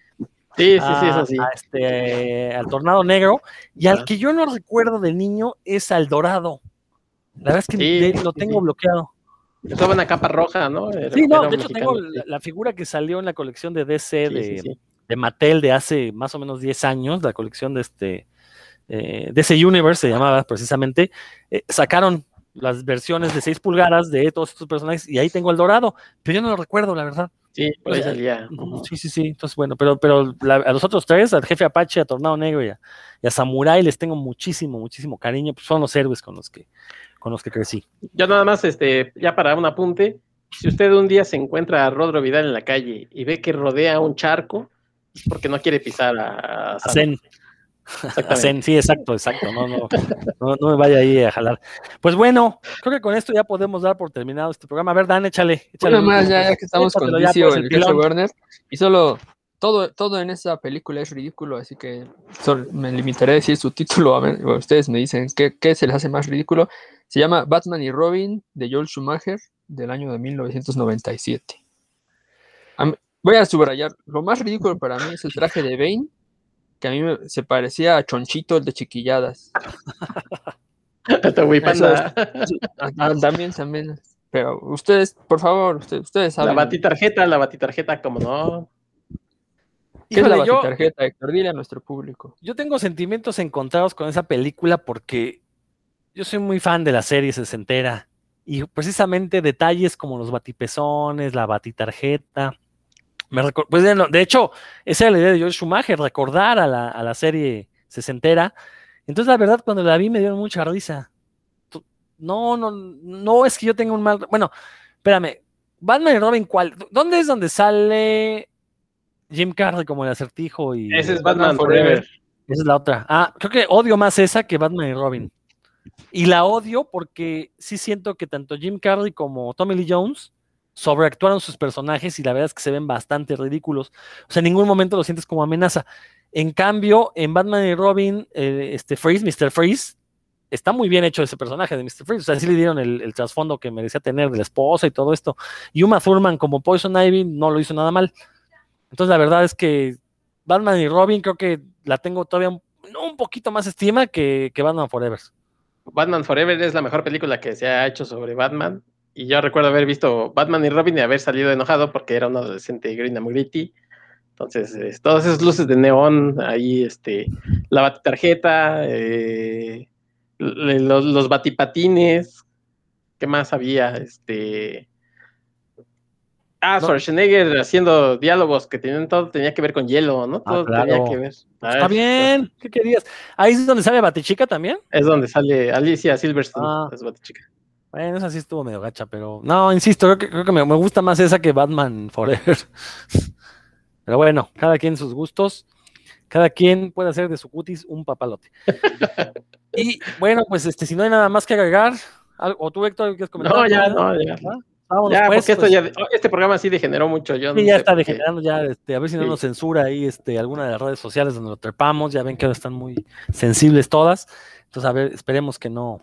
Sí, sí, a- sí, es así. a este, al Tornado Negro, y al Ajá. que yo no recuerdo de niño es al Dorado. La verdad es que Sí, de- lo sí, tengo sí. bloqueado. Estaba una capa roja, ¿no? Era- Sí, no, de hecho mexicano, tengo la, la figura que salió en la colección de DC sí, de, sí, sí. de Mattel de hace más o menos 10 años, la colección de este eh, DC Universe se llamaba precisamente, eh, sacaron las versiones de 6 pulgadas de todos estos personajes y ahí tengo el dorado, pero yo no lo recuerdo, la verdad. Sí, por ahí salía. Sí, sí, sí. Entonces, bueno, pero, pero la- a los otros tres, al jefe Apache, a Tornado Negro y a, y a Samurai, les tengo muchísimo, muchísimo cariño. Pues son los héroes con los que, con los que crecí. Yo nada más, este, ya para un apunte, si usted un día se encuentra a Rodro Vidal en la calle y ve que rodea un charco, es porque no quiere pisar a, A. Zen. A Zen, sí, exacto, exacto. No, no, no, no me vaya ahí a jalar. Pues bueno, creo que con esto ya podemos dar por terminado este programa. A ver, Dan, échale. échale Una más, ya, ya que estamos con ya, Vicio, pues, el el. Warner, y solo todo, todo en esa película es ridículo, así que solo me limitaré a decir su título, a ver, ustedes me dicen qué, qué se les hace más ridículo. Se llama Batman y Robin de Joel Schumacher del año de 1997. A mí- voy a subrayar, lo más ridículo para mí es el traje de Bane, que a mí me- se parecía a Chonchito, el de Chiquilladas. [LAUGHS] Ah, también, también. Pero ustedes, por favor, ustedes, ustedes La saben. batitarjeta, la batitarjeta, como no. ¿Qué es la Híjole, yo- batitarjeta, Héctor? Dile a nuestro público. Yo tengo sentimientos encontrados con esa película porque yo soy muy fan de la serie sesentera y precisamente detalles como los batipezones, la batitarjeta. Me pues de, de hecho, esa era la idea de George Schumacher, recordar a la, a la serie sesentera. Entonces, la verdad, cuando la vi me dio mucha risa. No, no, no es que yo tenga un mal. Bueno, espérame. Batman y Robin, ¿cuál? ¿Dónde es donde sale Jim Carrey como el acertijo y... Ese es Batman, Forever. Esa es la otra. Ah, creo que odio más esa que Batman y Robin. Y la odio porque sí siento que tanto Jim Carrey como Tommy Lee Jones sobreactuaron sus personajes y la verdad es que se ven bastante ridículos. O sea, en ningún momento lo sientes como amenaza. En cambio, en Batman y Robin, eh, este Freeze, Mr. Freeze, está muy bien hecho ese personaje de Mr. Freeze. O sea, sí le dieron el, el trasfondo que merecía tener de la esposa y todo esto. Y Uma Thurman como Poison Ivy no lo hizo nada mal. Entonces, la verdad es que Batman y Robin creo que la tengo todavía un, un poquito más estima que, que Batman Forever. Batman Forever es la mejor película que se ha hecho sobre Batman. Y yo recuerdo haber visto Batman y Robin y haber salido enojado porque era un adolescente green and gritty. Entonces, eh, todas esas luces de neón, ahí este, la tarjeta, eh, los, los, batipatines, ¿qué más había? Este. Ah, no. Schwarzenegger haciendo diálogos que tenían todo, tenía que ver con hielo, ¿no? Todo ah, claro. tenía que ver. Ah, Está bien, ¿qué querías? Ahí es donde sale Batichica también. Es donde sale Alicia Silverstone, Ah. es Batichica. Bueno, esa sí estuvo medio gacha, pero no, insisto, creo que, creo que me, me gusta más esa que Batman Forever. [LAUGHS] Pero bueno, cada quien sus gustos, cada quien puede hacer de su cutis un papalote. [LAUGHS] y bueno, pues este, si no hay nada más que agregar, algo- o tú, Héctor, ¿quieres comentar? No, ya, no, ya. Vámonos, Ya, pues, porque esto pues, ya, este programa sí degeneró mucho. Yo sí, no ya está degenerando, ya, este, a ver si no Sí. nos censura ahí este, alguna de las redes sociales donde lo trepamos, ya ven que ahora están muy sensibles todas, entonces a ver, esperemos que no,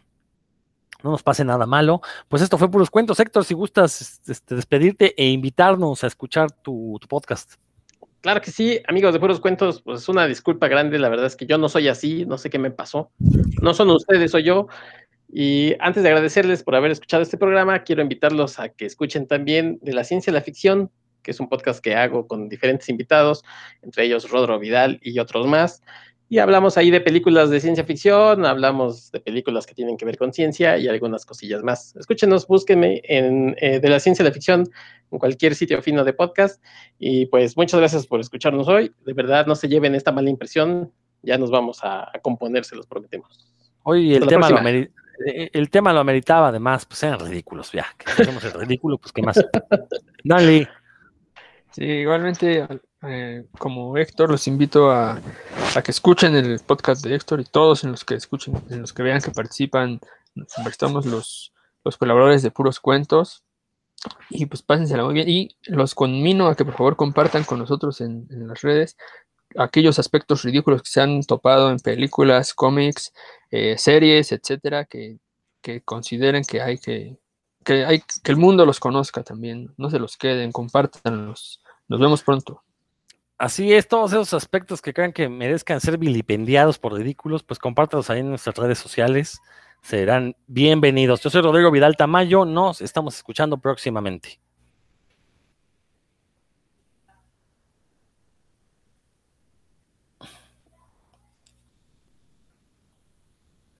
no nos pase nada malo. Pues esto fue puros cuentos, Héctor, si gustas este, despedirte e invitarnos a escuchar tu, tu podcast. Claro que sí, amigos de Puros Cuentos, pues una disculpa grande, la verdad es que yo no soy así, no sé qué me pasó. No son ustedes, soy yo. Y antes de agradecerles por haber escuchado este programa, quiero invitarlos a que escuchen también de la ciencia y la ficción, que es un podcast que hago con diferentes invitados, entre ellos Rodro Vidal y otros más. Y hablamos ahí de películas de ciencia ficción, hablamos de películas que tienen que ver con ciencia y algunas cosillas más. Escúchenos, búsquenme en eh, de la ciencia y la ficción en cualquier sitio fino de podcast. Y pues muchas gracias por escucharnos hoy. De verdad, no se lleven esta mala impresión. Ya nos vamos a, a componer, se los prometemos. Hoy el Hasta tema, lo el tema lo ameritaba, además, pues eran ridículos, ya, que el ridículo, pues qué más. Dale, Sí, igualmente, eh, como Héctor, los invito a, a que escuchen el podcast de Héctor y todos en los que escuchen, en los que vean que participan, estamos los, los colaboradores de puros cuentos. Y pues pásensela muy bien. Y los conmino a que por favor compartan con nosotros en, en las redes aquellos aspectos ridículos que se han topado en películas, cómics, eh, series, etcétera, que, que consideren que hay que, que hay que el mundo los conozca también. No se los queden, compártanlos. Nos vemos pronto. Así es, todos esos aspectos que crean que merezcan ser vilipendiados por ridículos, pues compártalos ahí en nuestras redes sociales. Serán bienvenidos. Yo soy Rodrigo Vidal Tamayo, nos estamos escuchando próximamente.